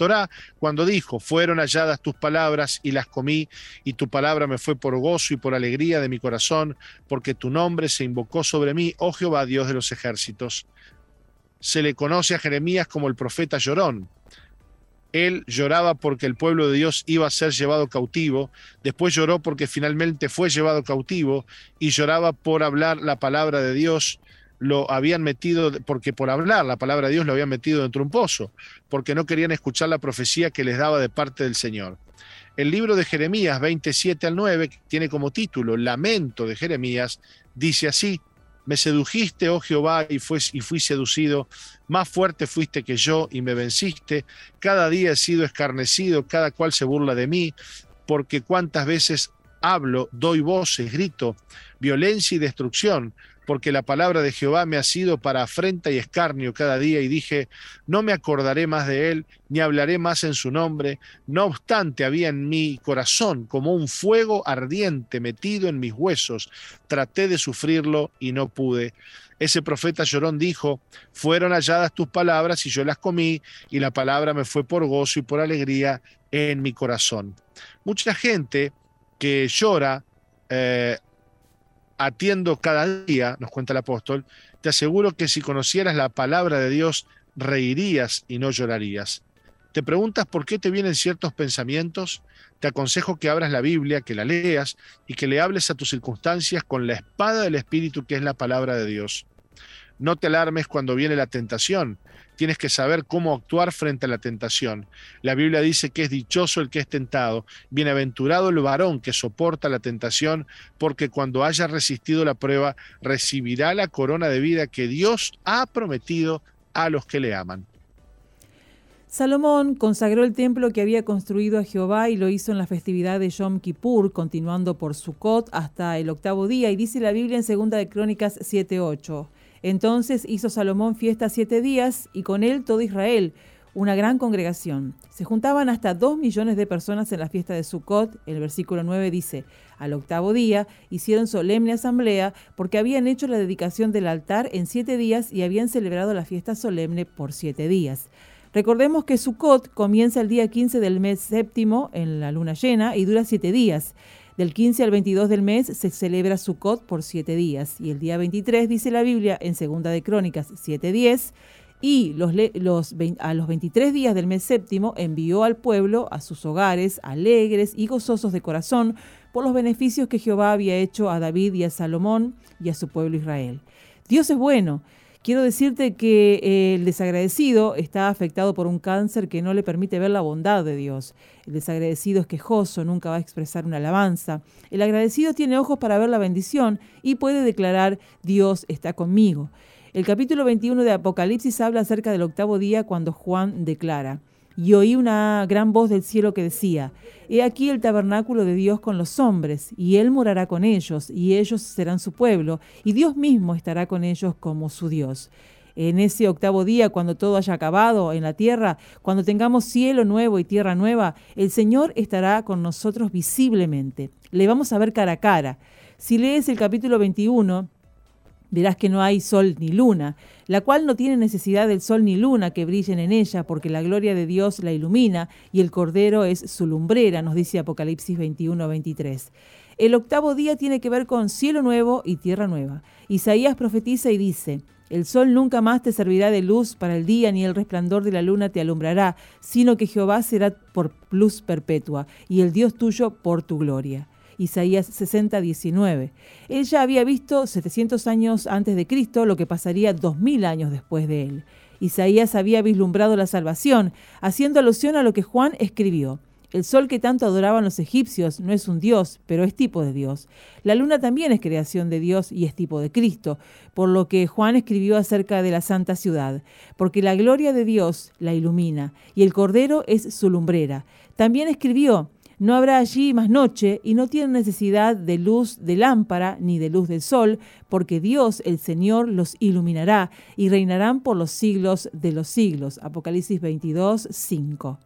cuando dijo: Fueron halladas tus palabras y las comí, y tu palabra me fue por gozo y por alegría de mi corazón, porque tu nombre se invocó sobre mí, oh Jehová, Dios de los ejércitos se le conoce a Jeremías como el profeta llorón. Él lloraba porque el pueblo de Dios iba a ser llevado cautivo, después lloró porque finalmente fue llevado cautivo y lloraba por hablar la palabra de Dios, lo habían metido, porque por hablar la palabra de Dios lo habían metido dentro de un pozo, porque no querían escuchar la profecía que les daba de parte del Señor. El libro de Jeremías 27 al 9, que tiene como título Lamento de Jeremías, dice así, me sedujiste, oh Jehová, y, y fui seducido. Más fuerte fuiste que yo y me venciste. Cada día he sido escarnecido, cada cual se burla de mí, porque cuántas veces hablo, doy voces, grito, violencia y destrucción porque la palabra de Jehová me ha sido para afrenta y escarnio cada día, y dije, no me acordaré más de él, ni hablaré más en su nombre. No obstante, había en mi corazón como un fuego ardiente metido en mis huesos. Traté de sufrirlo y no pude. Ese profeta llorón dijo, fueron halladas tus palabras y yo las comí, y la palabra me fue por gozo y por alegría en mi corazón. Mucha gente que llora eh, atiendo cada día, nos cuenta el apóstol, te aseguro que si conocieras la palabra de Dios, reirías y no llorarías. ¿Te preguntas por qué te vienen ciertos pensamientos? Te aconsejo que abras la Biblia, que la leas y que le hables a tus circunstancias con la espada del Espíritu que es la palabra de Dios. No te alarmes cuando viene la tentación, tienes que saber cómo actuar frente a la tentación. La Biblia dice que es dichoso el que es tentado, bienaventurado el varón que soporta la tentación, porque cuando haya resistido la prueba, recibirá la corona de vida que Dios ha prometido a los que le aman. Salomón consagró el templo que había construido a Jehová y lo hizo en la festividad de Yom Kippur, continuando por Sukkot hasta el octavo día, y dice la Biblia en segunda de Crónicas 7:8. Entonces hizo Salomón fiesta siete días y con él todo Israel, una gran congregación. Se juntaban hasta dos millones de personas en la fiesta de Sukkot. El versículo 9 dice, al octavo día hicieron solemne asamblea porque habían hecho la dedicación del altar en siete días y habían celebrado la fiesta solemne por siete días. Recordemos que Sukkot comienza el día 15 del mes séptimo en la luna llena y dura siete días. Del 15 al 22 del mes se celebra Sukkot por siete días y el día 23 dice la Biblia en Segunda de Crónicas 7:10 y los, los, a los 23 días del mes séptimo envió al pueblo a sus hogares alegres y gozosos de corazón por los beneficios que Jehová había hecho a David y a Salomón y a su pueblo Israel. Dios es bueno Quiero decirte que eh, el desagradecido está afectado por un cáncer que no le permite ver la bondad de Dios. El desagradecido es quejoso, nunca va a expresar una alabanza. El agradecido tiene ojos para ver la bendición y puede declarar Dios está conmigo. El capítulo 21 de Apocalipsis habla acerca del octavo día cuando Juan declara y oí una gran voz del cielo que decía, He aquí el tabernáculo de Dios con los hombres, y Él morará con ellos, y ellos serán su pueblo, y Dios mismo estará con ellos como su Dios. En ese octavo día, cuando todo haya acabado en la tierra, cuando tengamos cielo nuevo y tierra nueva, el Señor estará con nosotros visiblemente. Le vamos a ver cara a cara. Si lees el capítulo 21, verás que no hay sol ni luna, la cual no tiene necesidad del sol ni luna que brillen en ella, porque la gloria de Dios la ilumina y el Cordero es su lumbrera, nos dice Apocalipsis 21, 23. El octavo día tiene que ver con cielo nuevo y tierra nueva. Isaías profetiza y dice, el sol nunca más te servirá de luz para el día, ni el resplandor de la luna te alumbrará, sino que Jehová será por luz perpetua, y el Dios tuyo por tu gloria. Isaías 60, 19. Él ya había visto 700 años antes de Cristo lo que pasaría 2000 años después de él. Isaías había vislumbrado la salvación, haciendo alusión a lo que Juan escribió. El sol que tanto adoraban los egipcios no es un dios, pero es tipo de Dios. La luna también es creación de Dios y es tipo de Cristo, por lo que Juan escribió acerca de la santa ciudad, porque la gloria de Dios la ilumina y el Cordero es su lumbrera. También escribió, no habrá allí más noche y no tienen necesidad de luz de lámpara ni de luz del sol, porque Dios el Señor los iluminará y reinarán por los siglos de los siglos. Apocalipsis 22, 5.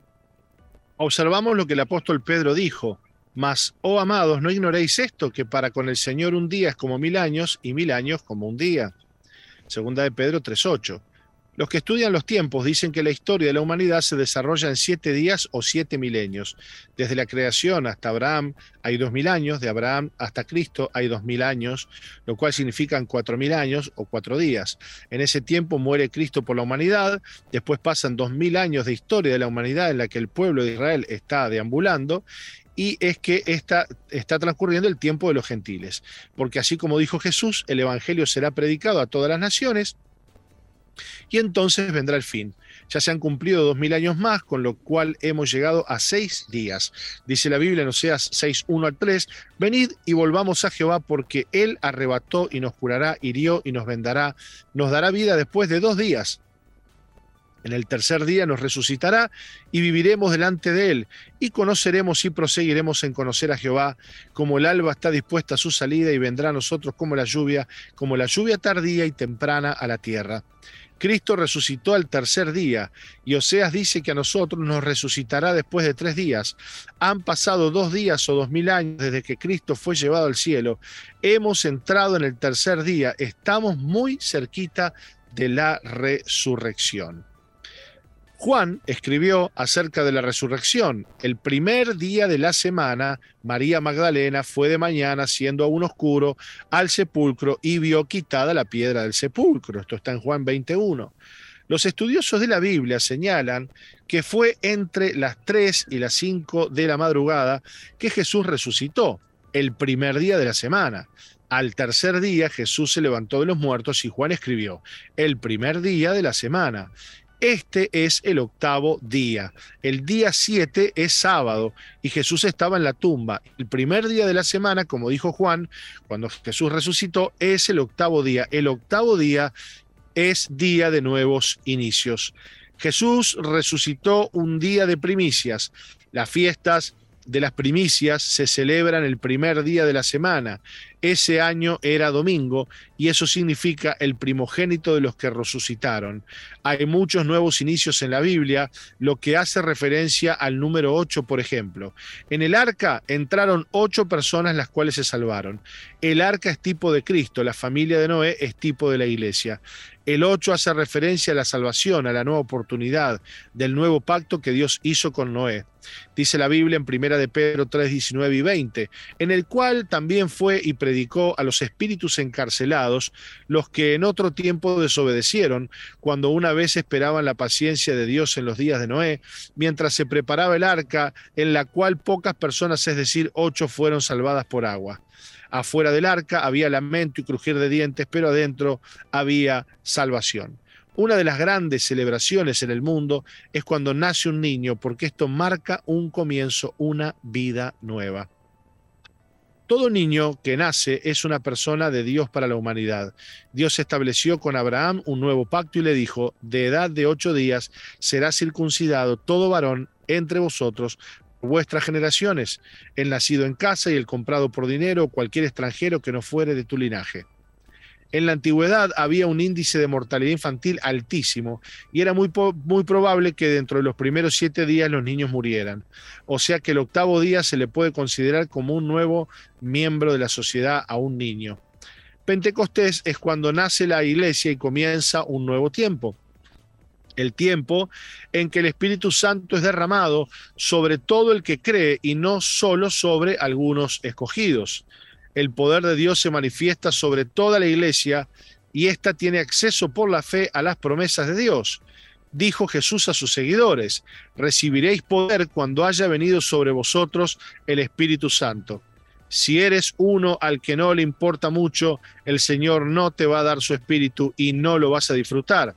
Observamos lo que el apóstol Pedro dijo. Mas, oh amados, no ignoréis esto, que para con el Señor un día es como mil años y mil años como un día. Segunda de Pedro 3.8. Los que estudian los tiempos dicen que la historia de la humanidad se desarrolla en siete días o siete milenios. Desde la creación hasta Abraham hay dos mil años, de Abraham hasta Cristo hay dos mil años, lo cual significan cuatro mil años o cuatro días. En ese tiempo muere Cristo por la humanidad, después pasan dos mil años de historia de la humanidad en la que el pueblo de Israel está deambulando, y es que está, está transcurriendo el tiempo de los gentiles, porque así como dijo Jesús, el Evangelio será predicado a todas las naciones, y entonces vendrá el fin. Ya se han cumplido dos mil años más, con lo cual hemos llegado a seis días. Dice la Biblia en Oseas 6, 1 al 3, venid y volvamos a Jehová porque Él arrebató y nos curará, hirió y nos vendará, nos dará vida después de dos días. En el tercer día nos resucitará y viviremos delante de Él y conoceremos y proseguiremos en conocer a Jehová, como el alba está dispuesta a su salida y vendrá a nosotros como la lluvia, como la lluvia tardía y temprana a la tierra. Cristo resucitó al tercer día y Oseas dice que a nosotros nos resucitará después de tres días. Han pasado dos días o dos mil años desde que Cristo fue llevado al cielo. Hemos entrado en el tercer día. Estamos muy cerquita de la resurrección. Juan escribió acerca de la resurrección. El primer día de la semana, María Magdalena fue de mañana, siendo aún oscuro, al sepulcro y vio quitada la piedra del sepulcro. Esto está en Juan 21. Los estudiosos de la Biblia señalan que fue entre las 3 y las 5 de la madrugada que Jesús resucitó, el primer día de la semana. Al tercer día Jesús se levantó de los muertos y Juan escribió, el primer día de la semana. Este es el octavo día. El día siete es sábado y Jesús estaba en la tumba. El primer día de la semana, como dijo Juan, cuando Jesús resucitó, es el octavo día. El octavo día es día de nuevos inicios. Jesús resucitó un día de primicias. Las fiestas de las primicias se celebran el primer día de la semana. Ese año era domingo y eso significa el primogénito de los que resucitaron. Hay muchos nuevos inicios en la Biblia, lo que hace referencia al número 8, por ejemplo. En el arca entraron ocho personas las cuales se salvaron. El arca es tipo de Cristo, la familia de Noé es tipo de la iglesia. El 8 hace referencia a la salvación, a la nueva oportunidad del nuevo pacto que Dios hizo con Noé. Dice la Biblia en 1 de Pedro 3, 19 y 20, en el cual también fue y predicó a los espíritus encarcelados, los que en otro tiempo desobedecieron, cuando una vez esperaban la paciencia de Dios en los días de Noé, mientras se preparaba el arca, en la cual pocas personas, es decir, ocho, fueron salvadas por agua. Afuera del arca había lamento y crujir de dientes, pero adentro había salvación. Una de las grandes celebraciones en el mundo es cuando nace un niño, porque esto marca un comienzo, una vida nueva. Todo niño que nace es una persona de Dios para la humanidad. Dios estableció con Abraham un nuevo pacto y le dijo, de edad de ocho días será circuncidado todo varón entre vosotros vuestras generaciones, el nacido en casa y el comprado por dinero cualquier extranjero que no fuere de tu linaje. En la antigüedad había un índice de mortalidad infantil altísimo y era muy, muy probable que dentro de los primeros siete días los niños murieran. O sea que el octavo día se le puede considerar como un nuevo miembro de la sociedad a un niño. Pentecostés es cuando nace la iglesia y comienza un nuevo tiempo el tiempo en que el Espíritu Santo es derramado sobre todo el que cree y no solo sobre algunos escogidos. El poder de Dios se manifiesta sobre toda la iglesia y ésta tiene acceso por la fe a las promesas de Dios. Dijo Jesús a sus seguidores, recibiréis poder cuando haya venido sobre vosotros el Espíritu Santo. Si eres uno al que no le importa mucho, el Señor no te va a dar su espíritu y no lo vas a disfrutar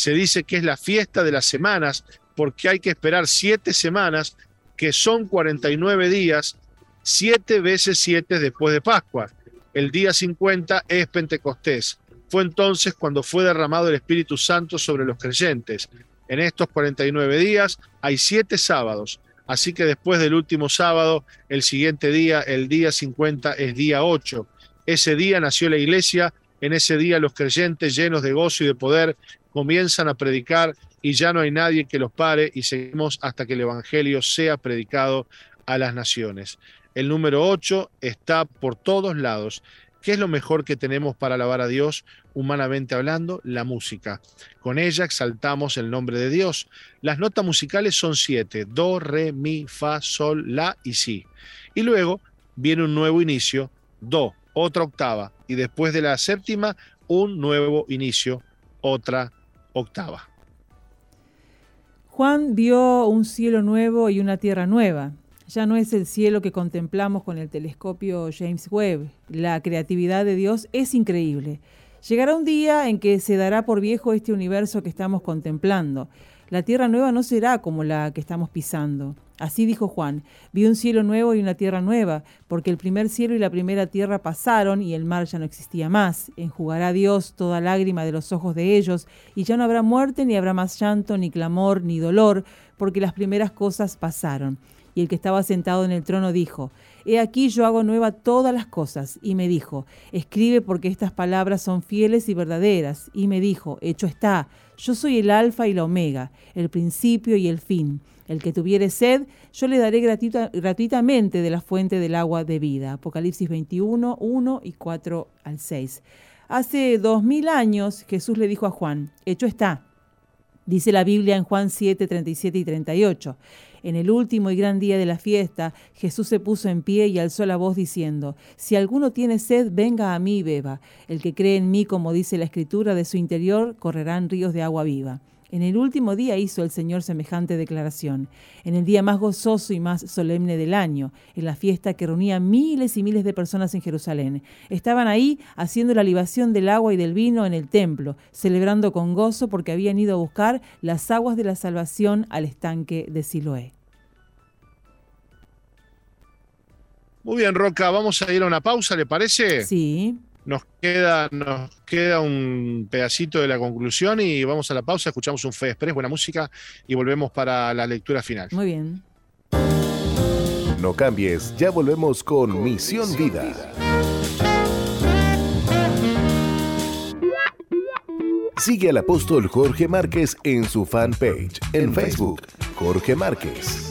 se dice que es la fiesta de las semanas, porque hay que esperar siete semanas, que son 49 días, siete veces siete después de Pascua. El día 50 es Pentecostés. Fue entonces cuando fue derramado el Espíritu Santo sobre los creyentes. En estos 49 días hay siete sábados. Así que después del último sábado, el siguiente día, el día 50, es día 8. Ese día nació la iglesia en ese día los creyentes llenos de gozo y de poder comienzan a predicar y ya no hay nadie que los pare y seguimos hasta que el Evangelio sea predicado a las naciones. El número 8 está por todos lados ¿Qué es lo mejor que tenemos para alabar a Dios, humanamente hablando? La música. Con ella exaltamos el nombre de Dios. Las notas musicales son siete, do, re, mi, fa, sol, la y si. Y luego viene un nuevo inicio, do, otra octava, y después de la séptima, un nuevo inicio, otra octava. Juan vio un cielo nuevo y una tierra nueva ya no es el cielo que contemplamos con el telescopio James Webb. La creatividad de Dios es increíble. Llegará un día en que se dará por viejo este universo que estamos contemplando. La tierra nueva no será como la que estamos pisando. Así dijo Juan, vi un cielo nuevo y una tierra nueva, porque el primer cielo y la primera tierra pasaron y el mar ya no existía más. Enjugará Dios toda lágrima de los ojos de ellos, y ya no habrá muerte, ni habrá más llanto, ni clamor, ni dolor, porque las primeras cosas pasaron. Y el que estaba sentado en el trono dijo, He aquí yo hago nueva todas las cosas. Y me dijo, Escribe porque estas palabras son fieles y verdaderas. Y me dijo, Hecho está, yo soy el alfa y la omega, el principio y el fin. El que tuviere sed, yo le daré gratuitamente de la fuente del agua de vida. Apocalipsis 21, 1 y 4 al 6. Hace dos mil años Jesús le dijo a Juan, Hecho está. Dice la Biblia en Juan 7, 37 y 38. En el último y gran día de la fiesta, Jesús se puso en pie y alzó la voz diciendo, Si alguno tiene sed, venga a mí y beba. El que cree en mí, como dice la Escritura, de su interior correrán ríos de agua viva. En el último día hizo el Señor semejante declaración, en el día más gozoso y más solemne del año, en la fiesta que reunía miles y miles de personas en Jerusalén. Estaban ahí haciendo la libación del agua y del vino en el templo, celebrando con gozo porque habían ido a buscar las aguas de la salvación al estanque de Siloé. Muy bien, Roca, vamos a ir a una pausa, ¿le parece? Sí. Nos queda, nos queda un pedacito de la conclusión y vamos a la pausa, escuchamos un Fe Express, buena música y volvemos para la lectura final. Muy bien. No cambies, ya volvemos con Misión Vida. Sigue al apóstol Jorge Márquez en su fanpage en Facebook, Jorge Márquez.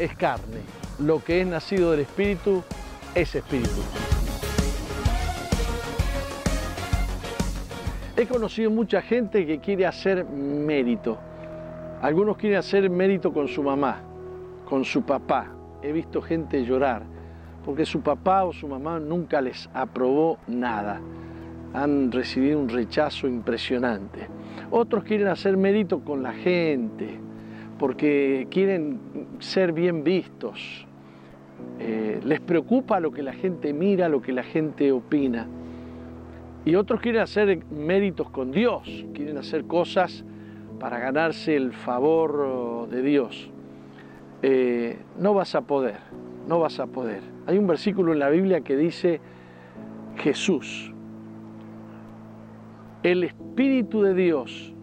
Es carne. Lo que es nacido del Espíritu es Espíritu. He conocido mucha gente que quiere hacer mérito. Algunos quieren hacer mérito con su mamá, con su papá. He visto gente llorar porque su papá o su mamá nunca les aprobó nada. Han recibido un rechazo impresionante. Otros quieren hacer mérito con la gente, porque quieren ser bien vistos. Eh, les preocupa lo que la gente mira, lo que la gente opina. Y otros quieren hacer méritos con Dios, quieren hacer cosas para ganarse el favor de Dios. Eh, no vas a poder, no vas a poder. Hay un versículo en la Biblia que dice, Jesús, el Espíritu de Dios,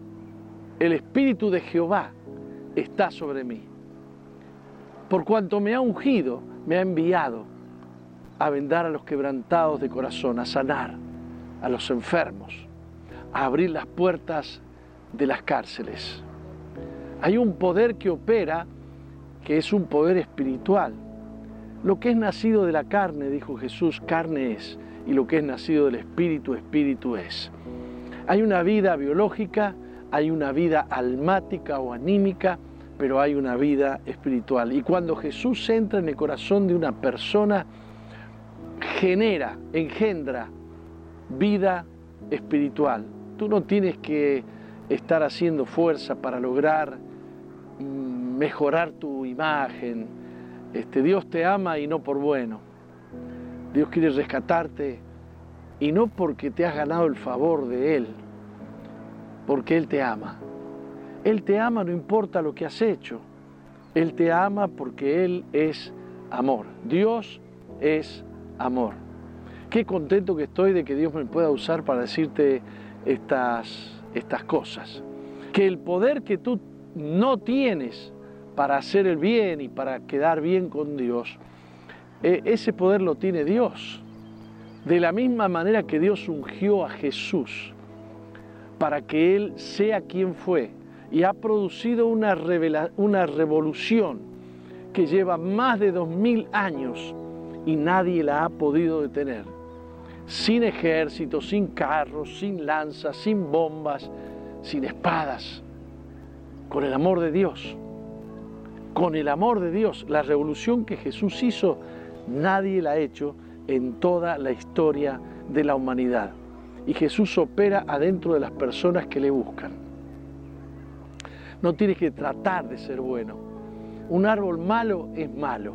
el Espíritu de Jehová, está sobre mí. Por cuanto me ha ungido, me ha enviado a vendar a los quebrantados de corazón, a sanar a los enfermos, a abrir las puertas de las cárceles. Hay un poder que opera que es un poder espiritual. Lo que es nacido de la carne, dijo Jesús, carne es, y lo que es nacido del espíritu, espíritu es. Hay una vida biológica, hay una vida almática o anímica, pero hay una vida espiritual. Y cuando Jesús entra en el corazón de una persona, genera, engendra vida espiritual. Tú no tienes que estar haciendo fuerza para lograr mm, mejorar tu imagen. Este, Dios te ama y no por bueno. Dios quiere rescatarte y no porque te has ganado el favor de Él, porque Él te ama. Él te ama no importa lo que has hecho. Él te ama porque Él es amor. Dios es amor. Qué contento que estoy de que Dios me pueda usar para decirte estas, estas cosas. Que el poder que tú no tienes para hacer el bien y para quedar bien con Dios, e, ese poder lo tiene Dios. De la misma manera que Dios ungió a Jesús para que Él sea quien fue y ha producido una, una revolución que lleva más de dos mil años y nadie la ha podido detener. Sin ejército, sin carros, sin lanzas, sin bombas, sin espadas, con el amor de Dios. Con el amor de Dios, la revolución que Jesús hizo, nadie la ha hecho en toda la historia de la humanidad. Y Jesús opera adentro de las personas que le buscan. No tienes que tratar de ser bueno. Un árbol malo es malo.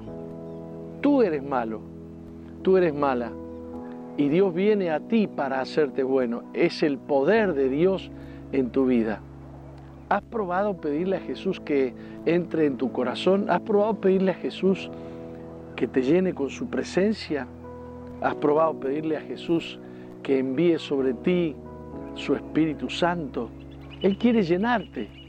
Tú eres malo. Tú eres mala. Y Dios viene a ti para hacerte bueno. Es el poder de Dios en tu vida. ¿Has probado pedirle a Jesús que entre en tu corazón? ¿Has probado pedirle a Jesús que te llene con su presencia? ¿Has probado pedirle a Jesús que envíe sobre ti su Espíritu Santo? Él quiere llenarte.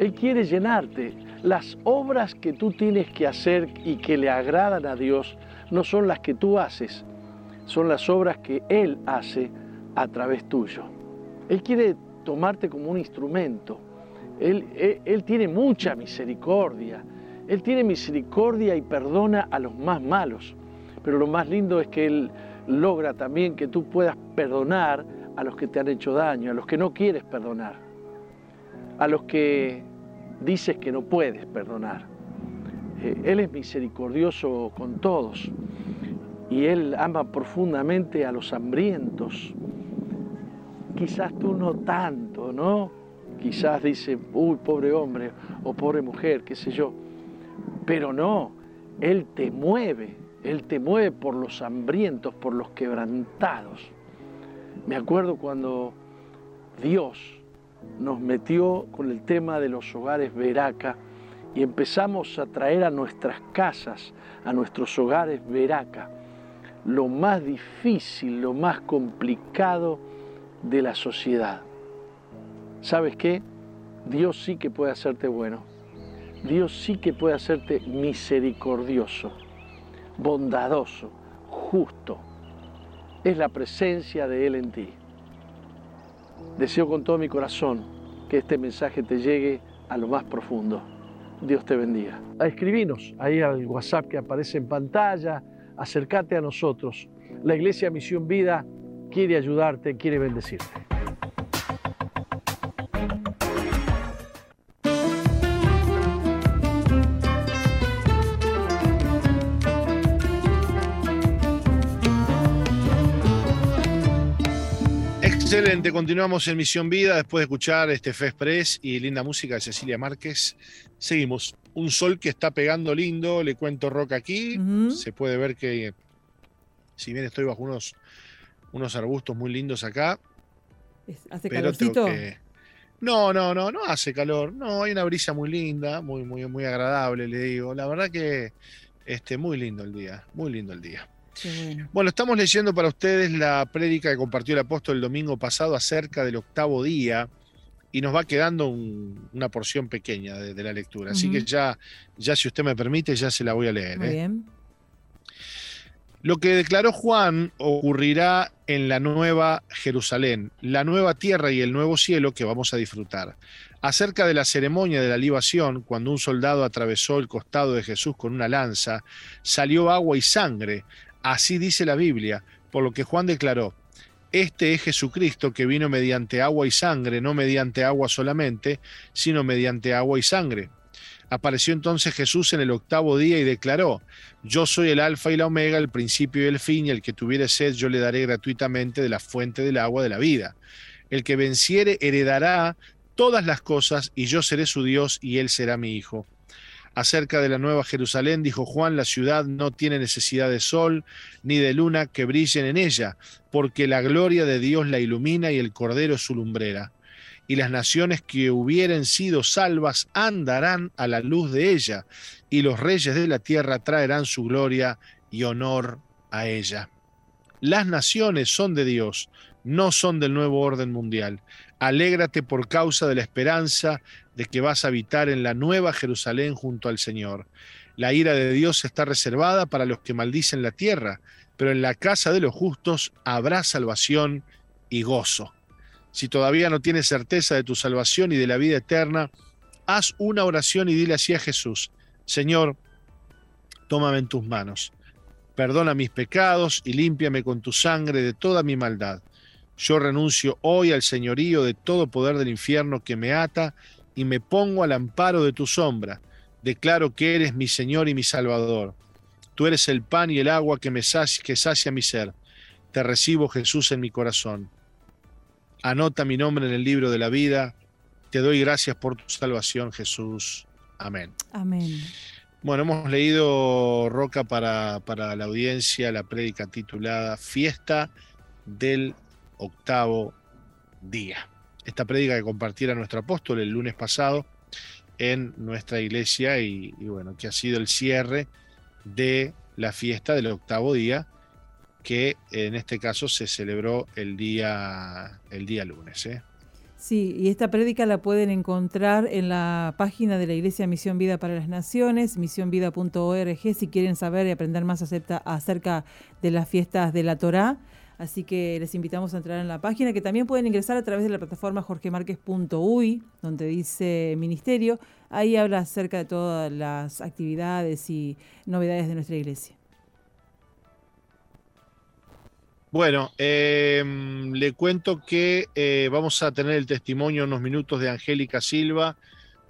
Él quiere llenarte. Las obras que tú tienes que hacer y que le agradan a Dios no son las que tú haces, son las obras que Él hace a través tuyo. Él quiere tomarte como un instrumento. Él, él, tiene mucha misericordia. Él tiene misericordia y perdona a los más malos. Pero lo más lindo es que Él logra también que tú puedas perdonar a los que te han hecho daño, a los que no quieres perdonar, a los que dices que no puedes perdonar. Eh, él es misericordioso con todos y Él ama profundamente a los hambrientos. Quizás tú no tanto, ¿no? Quizás dice, uy, pobre hombre o pobre mujer, qué sé yo. Pero no, Él te mueve, Él te mueve por los hambrientos, por los quebrantados. Me acuerdo cuando Dios nos metió con el tema de los hogares Veraca y empezamos a traer a nuestras casas, a nuestros hogares Veraca, lo más difícil, lo más complicado de la sociedad. ¿Sabes qué? Dios sí que puede hacerte bueno. Dios sí que puede hacerte misericordioso, bondadoso, justo. Es la presencia de Él en ti. Deseo con todo mi corazón que este mensaje te llegue a lo más profundo. Dios te bendiga. Escribinos ahí al WhatsApp que aparece en pantalla. Acércate a nosotros. La Iglesia Misión Vida quiere ayudarte, quiere bendecirte. Excelente, continuamos en Misión Vida después de escuchar este Fe Express y linda música de Cecilia Márquez. Seguimos. Un sol que está pegando lindo, le cuento roca aquí. Se puede ver que, si bien estoy bajo unos, unos arbustos muy lindos acá. ¿Hace calorcito? No, no, no, no hace calor. No, hay una brisa muy linda, muy, muy, muy agradable, le digo. La verdad que este, muy lindo el día, muy lindo el día. Bueno. estamos leyendo para ustedes la prédica que compartió el apóstol el domingo pasado acerca del octavo día y nos va quedando una porción pequeña de, la lectura. Así que ya, ya, si usted me permite, ya se la voy a leer. Muy ¿eh? bien. Lo que declaró Juan ocurrirá en la nueva Jerusalén, la nueva tierra y el nuevo cielo que vamos a disfrutar. Acerca de la ceremonia de la libación, cuando un soldado atravesó el costado de Jesús con una lanza, salió agua y sangre. Así dice la Biblia, por lo que Juan declaró, este es Jesucristo que vino mediante agua y sangre, no mediante agua solamente, sino mediante agua y sangre. Apareció entonces Jesús en el octavo día y declaró, Yo soy el alfa y la omega, el principio y el fin, y el que tuviere sed yo le daré gratuitamente de la fuente del agua de la vida. El que venciere heredará todas las cosas, y yo seré su Dios, y él será mi hijo. Acerca de la nueva Jerusalén, dijo Juan, la ciudad no tiene necesidad de sol ni de luna que brillen en ella, porque la gloria de Dios la ilumina y el Cordero es su lumbrera. Y las naciones que hubieren sido salvas andarán a la luz de ella, y los reyes de la tierra traerán su gloria y honor a ella. Las naciones son de Dios, no son del nuevo orden mundial. Alégrate por causa de la esperanza de que vas a habitar en la nueva Jerusalén junto al Señor. La ira de Dios está reservada para los que maldicen la tierra, pero en la casa de los justos habrá salvación y gozo. Si todavía no tienes certeza de tu salvación y de la vida eterna, haz una oración y dile así a Jesús, Señor, tómame en tus manos, perdona mis pecados y límpiame con tu sangre de toda mi maldad. Yo renuncio hoy al señorío de todo poder del infierno que me ata y me pongo al amparo de tu sombra. Declaro que eres mi Señor y mi Salvador. Tú eres el pan y el agua que me sacia, que sacia mi ser. Te recibo, Jesús, en mi corazón. Anota mi nombre en el libro de la vida. Te doy gracias por tu salvación, Jesús. Amén. Amén. Bueno, hemos leído, Roca, para, para la audiencia la prédica titulada Fiesta del octavo día esta prédica que compartiera nuestro apóstol el lunes pasado en nuestra iglesia y, bueno, que ha sido el cierre de la fiesta del octavo día, que en este caso se celebró el día, el día lunes. ¿eh? Sí, y esta prédica la pueden encontrar en la página de la Iglesia Misión Vida para las Naciones, misionvida.org, si quieren saber y aprender más acerca de las fiestas de la Torá. Así que les invitamos a entrar en la página, que también pueden ingresar a través de la plataforma jorgemarquez.uy, donde dice Ministerio. Ahí habla acerca de todas las actividades y novedades de nuestra iglesia. Bueno, em, le cuento que eh, vamos a tener el testimonio unos minutos de Angélica Silva,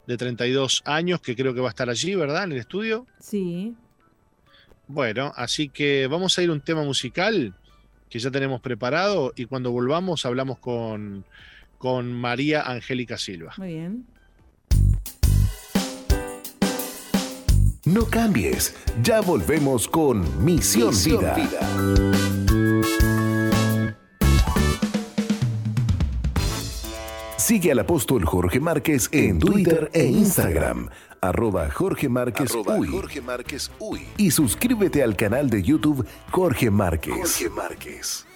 de 32 años, que creo que va a estar allí, ¿verdad? En el estudio. Sí. Bueno, así que vamos a ir a un tema musical que ya tenemos preparado y cuando volvamos hablamos con, con María Angélica Silva. Muy bien. No cambies, ya volvemos con Misión, Vida. Sigue al apóstol Jorge Márquez en Twitter e Instagram arroba Jorge Márquez, Uy. Y suscríbete al canal de YouTube Jorge Márquez. Jorge Márquez.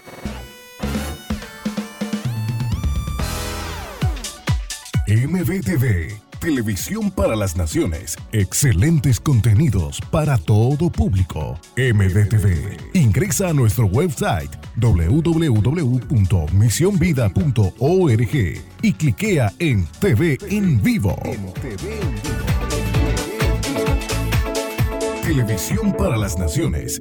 MBTV, Televisión para las Naciones. Excelentes contenidos para todo público. MBTV. Ingresa a nuestro website www.misionvida.org y cliquea en TV en vivo. En TV en vivo. Televisión para las Naciones.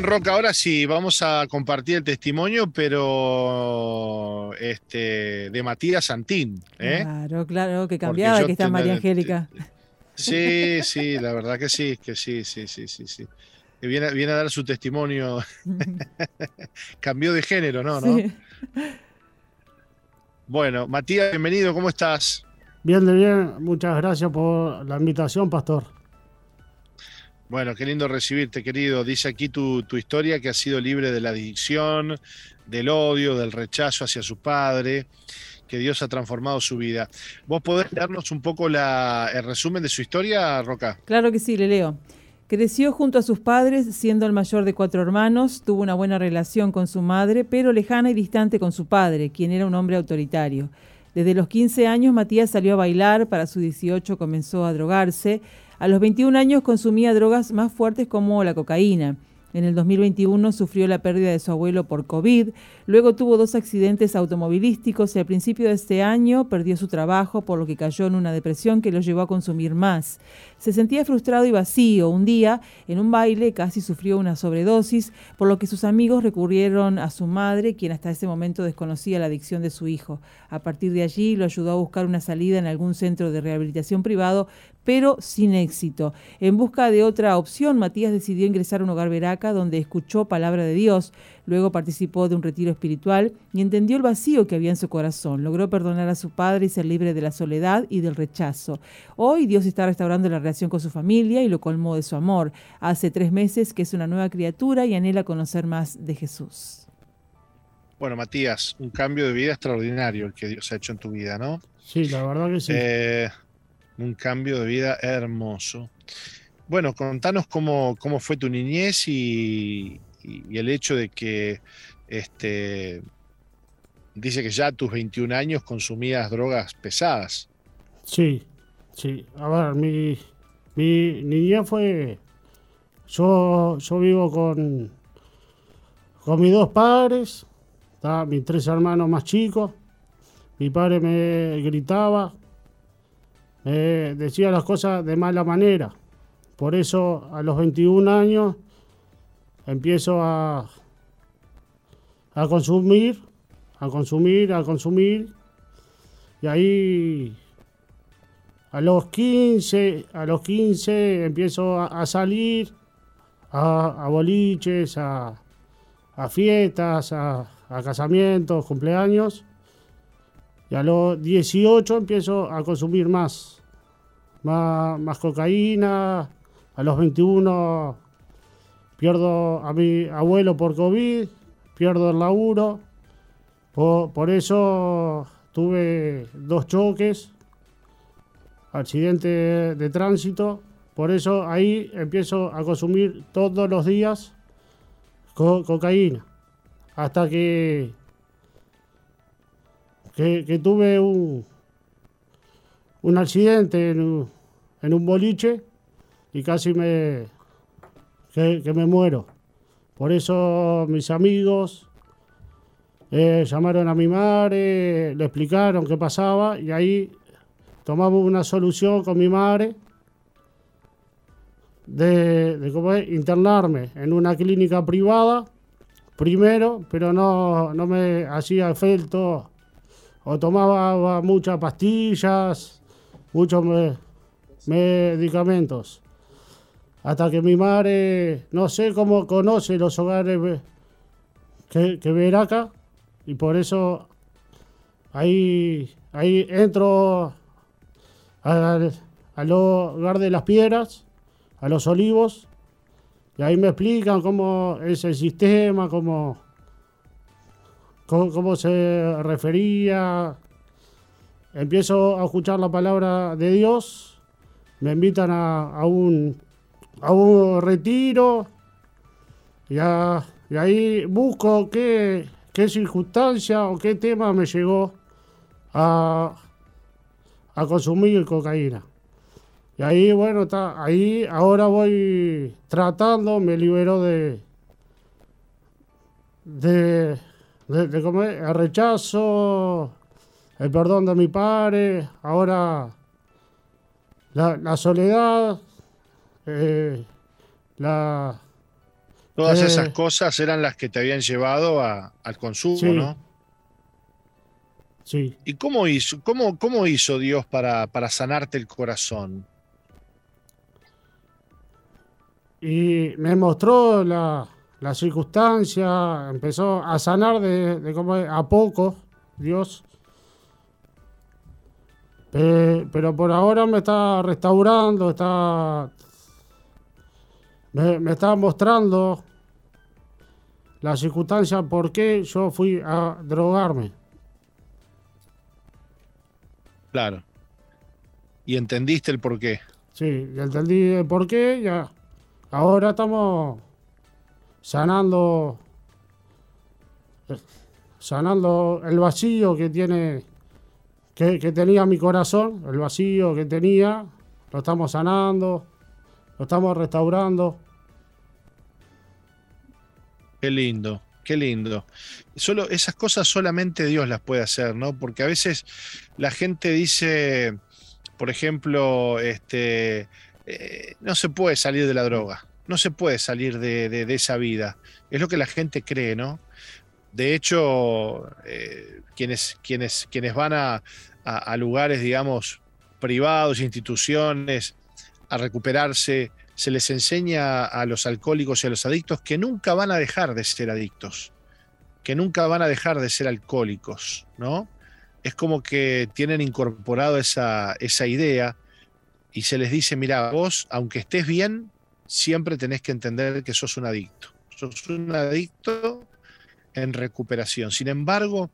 Bien, Roca, ahora sí, vamos a compartir el testimonio, pero este, de Matías Santín. ¿eh? Claro, claro, que cambiaba, que está María Angélica. Sí, sí, la verdad que sí, que sí, sí, sí, sí, sí. viene, viene a dar su testimonio. Cambió de género, ¿no? ¿no? Bueno, Matías, bienvenido, ¿cómo estás? Bien, de bien, muchas gracias por la invitación, Pastor. Bueno, qué lindo recibirte, querido. Dice aquí tu, tu, historia que ha sido libre de la adicción, del odio, del rechazo hacia su padre, que Dios ha transformado su vida. ¿Vos podés darnos un poco la, el resumen de su historia, Roca? Claro que sí, le leo. Creció junto a sus padres, siendo el mayor de cuatro hermanos, tuvo una buena relación con su madre, pero lejana y distante con su padre, quien era un hombre autoritario. Desde los 15 años Matías salió a bailar, para sus 18 comenzó a drogarse, a los 21 años consumía drogas más fuertes como la cocaína. En el 2021 sufrió la pérdida de su abuelo por COVID, luego tuvo dos accidentes automovilísticos y al principio de este año perdió su trabajo por lo que cayó en una depresión que lo llevó a consumir más. Se sentía frustrado y vacío. Un día, en un baile, casi sufrió una sobredosis, por lo que sus amigos recurrieron a su madre, quien hasta ese momento desconocía la adicción de su hijo. A partir de allí lo ayudó a buscar una salida en algún centro de rehabilitación privado, pero sin éxito. En busca de otra opción, Matías decidió ingresar a un hogar veraca donde escuchó palabra de Dios, luego participó de un retiro espiritual y entendió el vacío que había en su corazón. Logró perdonar a su padre y ser libre de la soledad y del rechazo. Hoy Dios está restaurando la relación con su familia y lo colmó de su amor. Hace tres meses que es una nueva criatura y anhela conocer más de Jesús. Bueno, Matías, un cambio de vida extraordinario el que Dios ha hecho en tu vida, ¿no? Sí, la verdad que sí. Eh, un cambio de vida hermoso. Bueno, contanos cómo, cómo fue tu niñez y, el hecho de que este, dice que ya tus 21 años consumías drogas pesadas. Sí, sí. A ver, mi, mi niñez fue... Yo, yo vivo con, con mis dos padres, mis tres hermanos más chicos. Mi padre me gritaba, me decía las cosas de mala manera. Por eso a los 21 años empiezo a, a consumir, a consumir, a consumir. Y ahí a los 15, a los 15 empiezo a, salir a, boliches, a, fiestas, a, casamientos, cumpleaños. Y a los 18 empiezo a consumir más, más, más cocaína. A los 21 pierdo a mi abuelo por COVID, pierdo el laburo. Por, eso tuve dos choques, accidente de tránsito. Por eso ahí empiezo a consumir todos los días cocaína. Hasta que, que, tuve un, un accidente en un boliche y casi me, que, me muero. Por eso mis amigos eh, llamaron a mi madre, le explicaron qué pasaba y ahí tomamos una solución con mi madre de, internarme en una clínica privada primero, pero no, no me hacía efecto o tomaba muchas pastillas, muchos medicamentos hasta que mi madre, no sé cómo conoce los hogares que, que acá, y por eso ahí, ahí entro al, hogar de las piedras, a los olivos, y ahí me explican cómo es el sistema, cómo, cómo, se refería. Empiezo a escuchar la palabra de Dios, me invitan a un hago retiro y, y ahí busco qué, qué, circunstancia o qué tema me llegó a, a consumir cocaína. Y ahí, bueno, está, ahí ahora voy tratando, me libero de, de, de, comer, el rechazo, el perdón de mi padre, ahora la, la soledad, eh, la, Todas esas eh, cosas eran las que te habían llevado al consumo, ¿no? Sí. ¿Y cómo hizo, cómo, cómo hizo Dios para, para sanarte el corazón? y me mostró la, la circunstancia, empezó a sanar de, de como a poco, Dios. Pe- pero por ahora me está restaurando, está me, me está mostrando la circunstancia por qué yo fui a drogarme. Claro. Y entendiste el porqué. Sí, ya entendí el por qué, ya. Ahora estamos sanando eh, sanando el vacío que tiene que, tenía mi corazón, el vacío que tenía, lo estamos sanando, lo estamos restaurando. Qué lindo, qué lindo. Solo, esas cosas solamente Dios las puede hacer, ¿no? Porque a veces la gente dice, por ejemplo, este, eh, no se puede salir de la droga, no se puede salir de- de esa vida. Es lo que la gente cree, ¿no? De hecho, eh, quienes, quienes, quienes van a, a- a lugares, digamos, privados, instituciones, a recuperarse, se les enseña a los alcohólicos y a los adictos que nunca van a dejar de ser adictos, que nunca van a dejar de ser alcohólicos, ¿no? Es como que tienen incorporado esa, esa idea y se les dice, mira, vos, aunque estés bien, siempre tenés que entender que sos un adicto. Sos un adicto en recuperación. Sin embargo,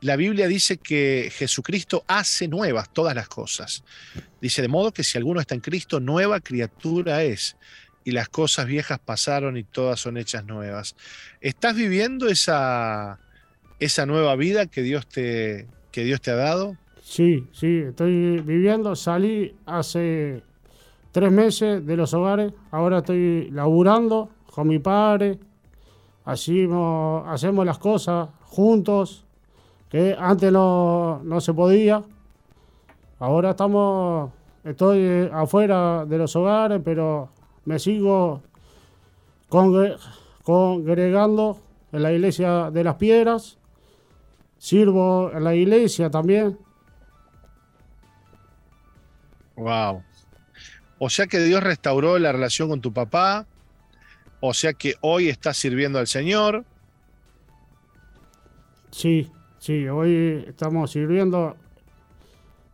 la Biblia dice que Jesucristo hace nuevas todas las cosas. Dice, de modo que si alguno está en Cristo, nueva criatura es. Y las cosas viejas pasaron y todas son hechas nuevas. ¿Estás viviendo esa, esa nueva vida que Dios, te, que Dios te ha dado? Sí, sí, estoy viviendo, salí hace tres meses de los hogares, ahora estoy laburando con mi padre, hacemos, hacemos las cosas juntos, que antes no, no se podía. Ahora estamos, estoy eh, afuera de los hogares, pero me sigo congre- congregando en la iglesia de las piedras, sirvo en la iglesia también. Wow. O sea que Dios restauró la relación con tu papá. O sea que hoy estás sirviendo al Señor. Sí, sí, hoy estamos sirviendo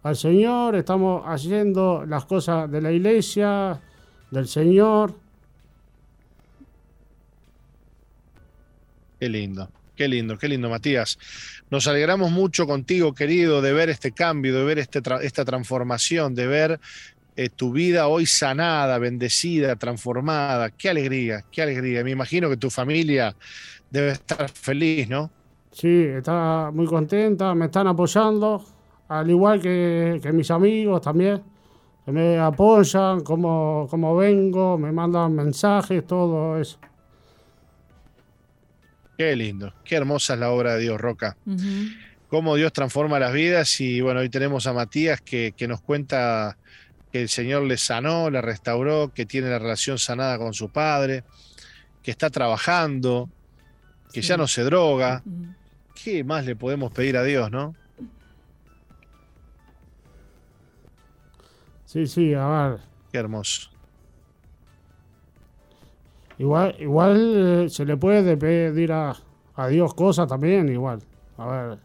al Señor, estamos haciendo las cosas de la iglesia, del Señor. Qué lindo, qué lindo, qué lindo, Matías. Nos alegramos mucho contigo, querido, de ver este cambio, de ver este tra- esta transformación, de ver eh, tu vida hoy sanada, bendecida, transformada. Qué alegría, qué alegría. Me imagino que tu familia debe estar feliz, ¿no? Sí, está muy contenta, me están apoyando, al igual que, que mis amigos también, que me apoyan, como, como vengo, me mandan mensajes, todo eso. Qué lindo, qué hermosa es la obra de Dios, Roca. Ujú. cómo Dios transforma las vidas y bueno, hoy tenemos a Matías que, que nos cuenta que el Señor le sanó, le restauró, que tiene la relación sanada con su padre, que está trabajando, que ya no se droga. ¿Qué más le podemos pedir a Dios, no? Sí, sí, a ver. Qué hermoso. Igual, igual eh, se le puede pedir a, a Dios cosas también, igual. A ver.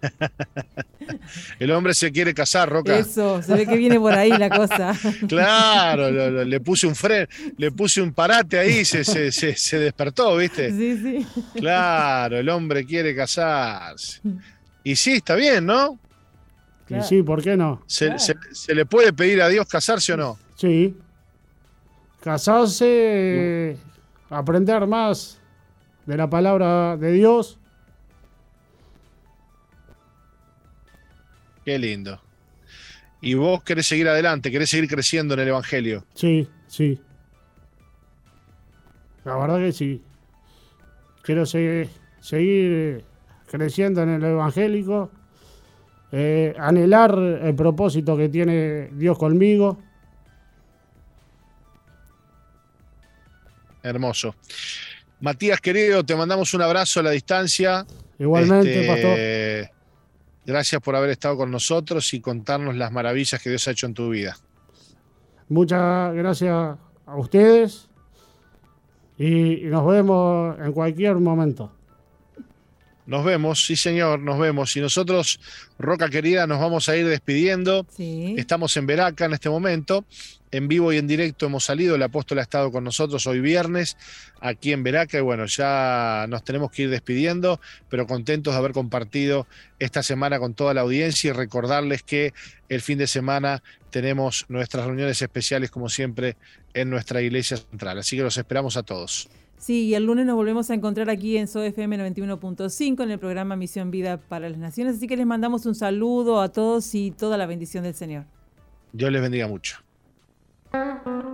El hombre se quiere casar, Roca. Eso, se ve que viene por ahí la cosa. Claro, lo- lo- le puse un fren, le puse un parate ahí, se, se, se- se despertó, ¿viste? Sí, sí. Claro, el hombre quiere casarse. Y sí, está bien, ¿no? Y sí, ¿por qué no? ¿Se, Claro. se- se le puede pedir a Dios casarse o no? Sí. Casarse, aprender más de la palabra de Dios. Qué lindo. Y vos querés seguir adelante, querés seguir creciendo en el Evangelio. Sí, sí. La verdad que sí. Quiero se- seguir eh, creciendo en el evangélico, eh, anhelar el propósito que tiene Dios conmigo. Hermoso. Matías, querido, te mandamos un abrazo a la distancia. Igualmente, Este, pastor. Gracias por haber estado con nosotros y contarnos las maravillas que Dios ha hecho en tu vida. Muchas gracias a ustedes y nos vemos en cualquier momento. Nos vemos, sí señor, nos vemos. Y nosotros, Roca querida, nos vamos a ir despidiendo. Estamos en Veraca en este momento. En vivo y en directo hemos salido. El apóstol ha estado con nosotros hoy viernes aquí en Veraca. Y bueno, ya nos tenemos que ir despidiendo, pero contentos de haber compartido esta semana con toda la audiencia y recordarles que el fin de semana tenemos nuestras reuniones especiales, como siempre, en nuestra iglesia central. Así que los esperamos a todos. Sí, y el lunes nos volvemos a encontrar aquí en SOFM 91.5 en el programa Misión Vida para las Naciones. Así que les mandamos un saludo a todos y toda la bendición del Señor. Dios les bendiga mucho. La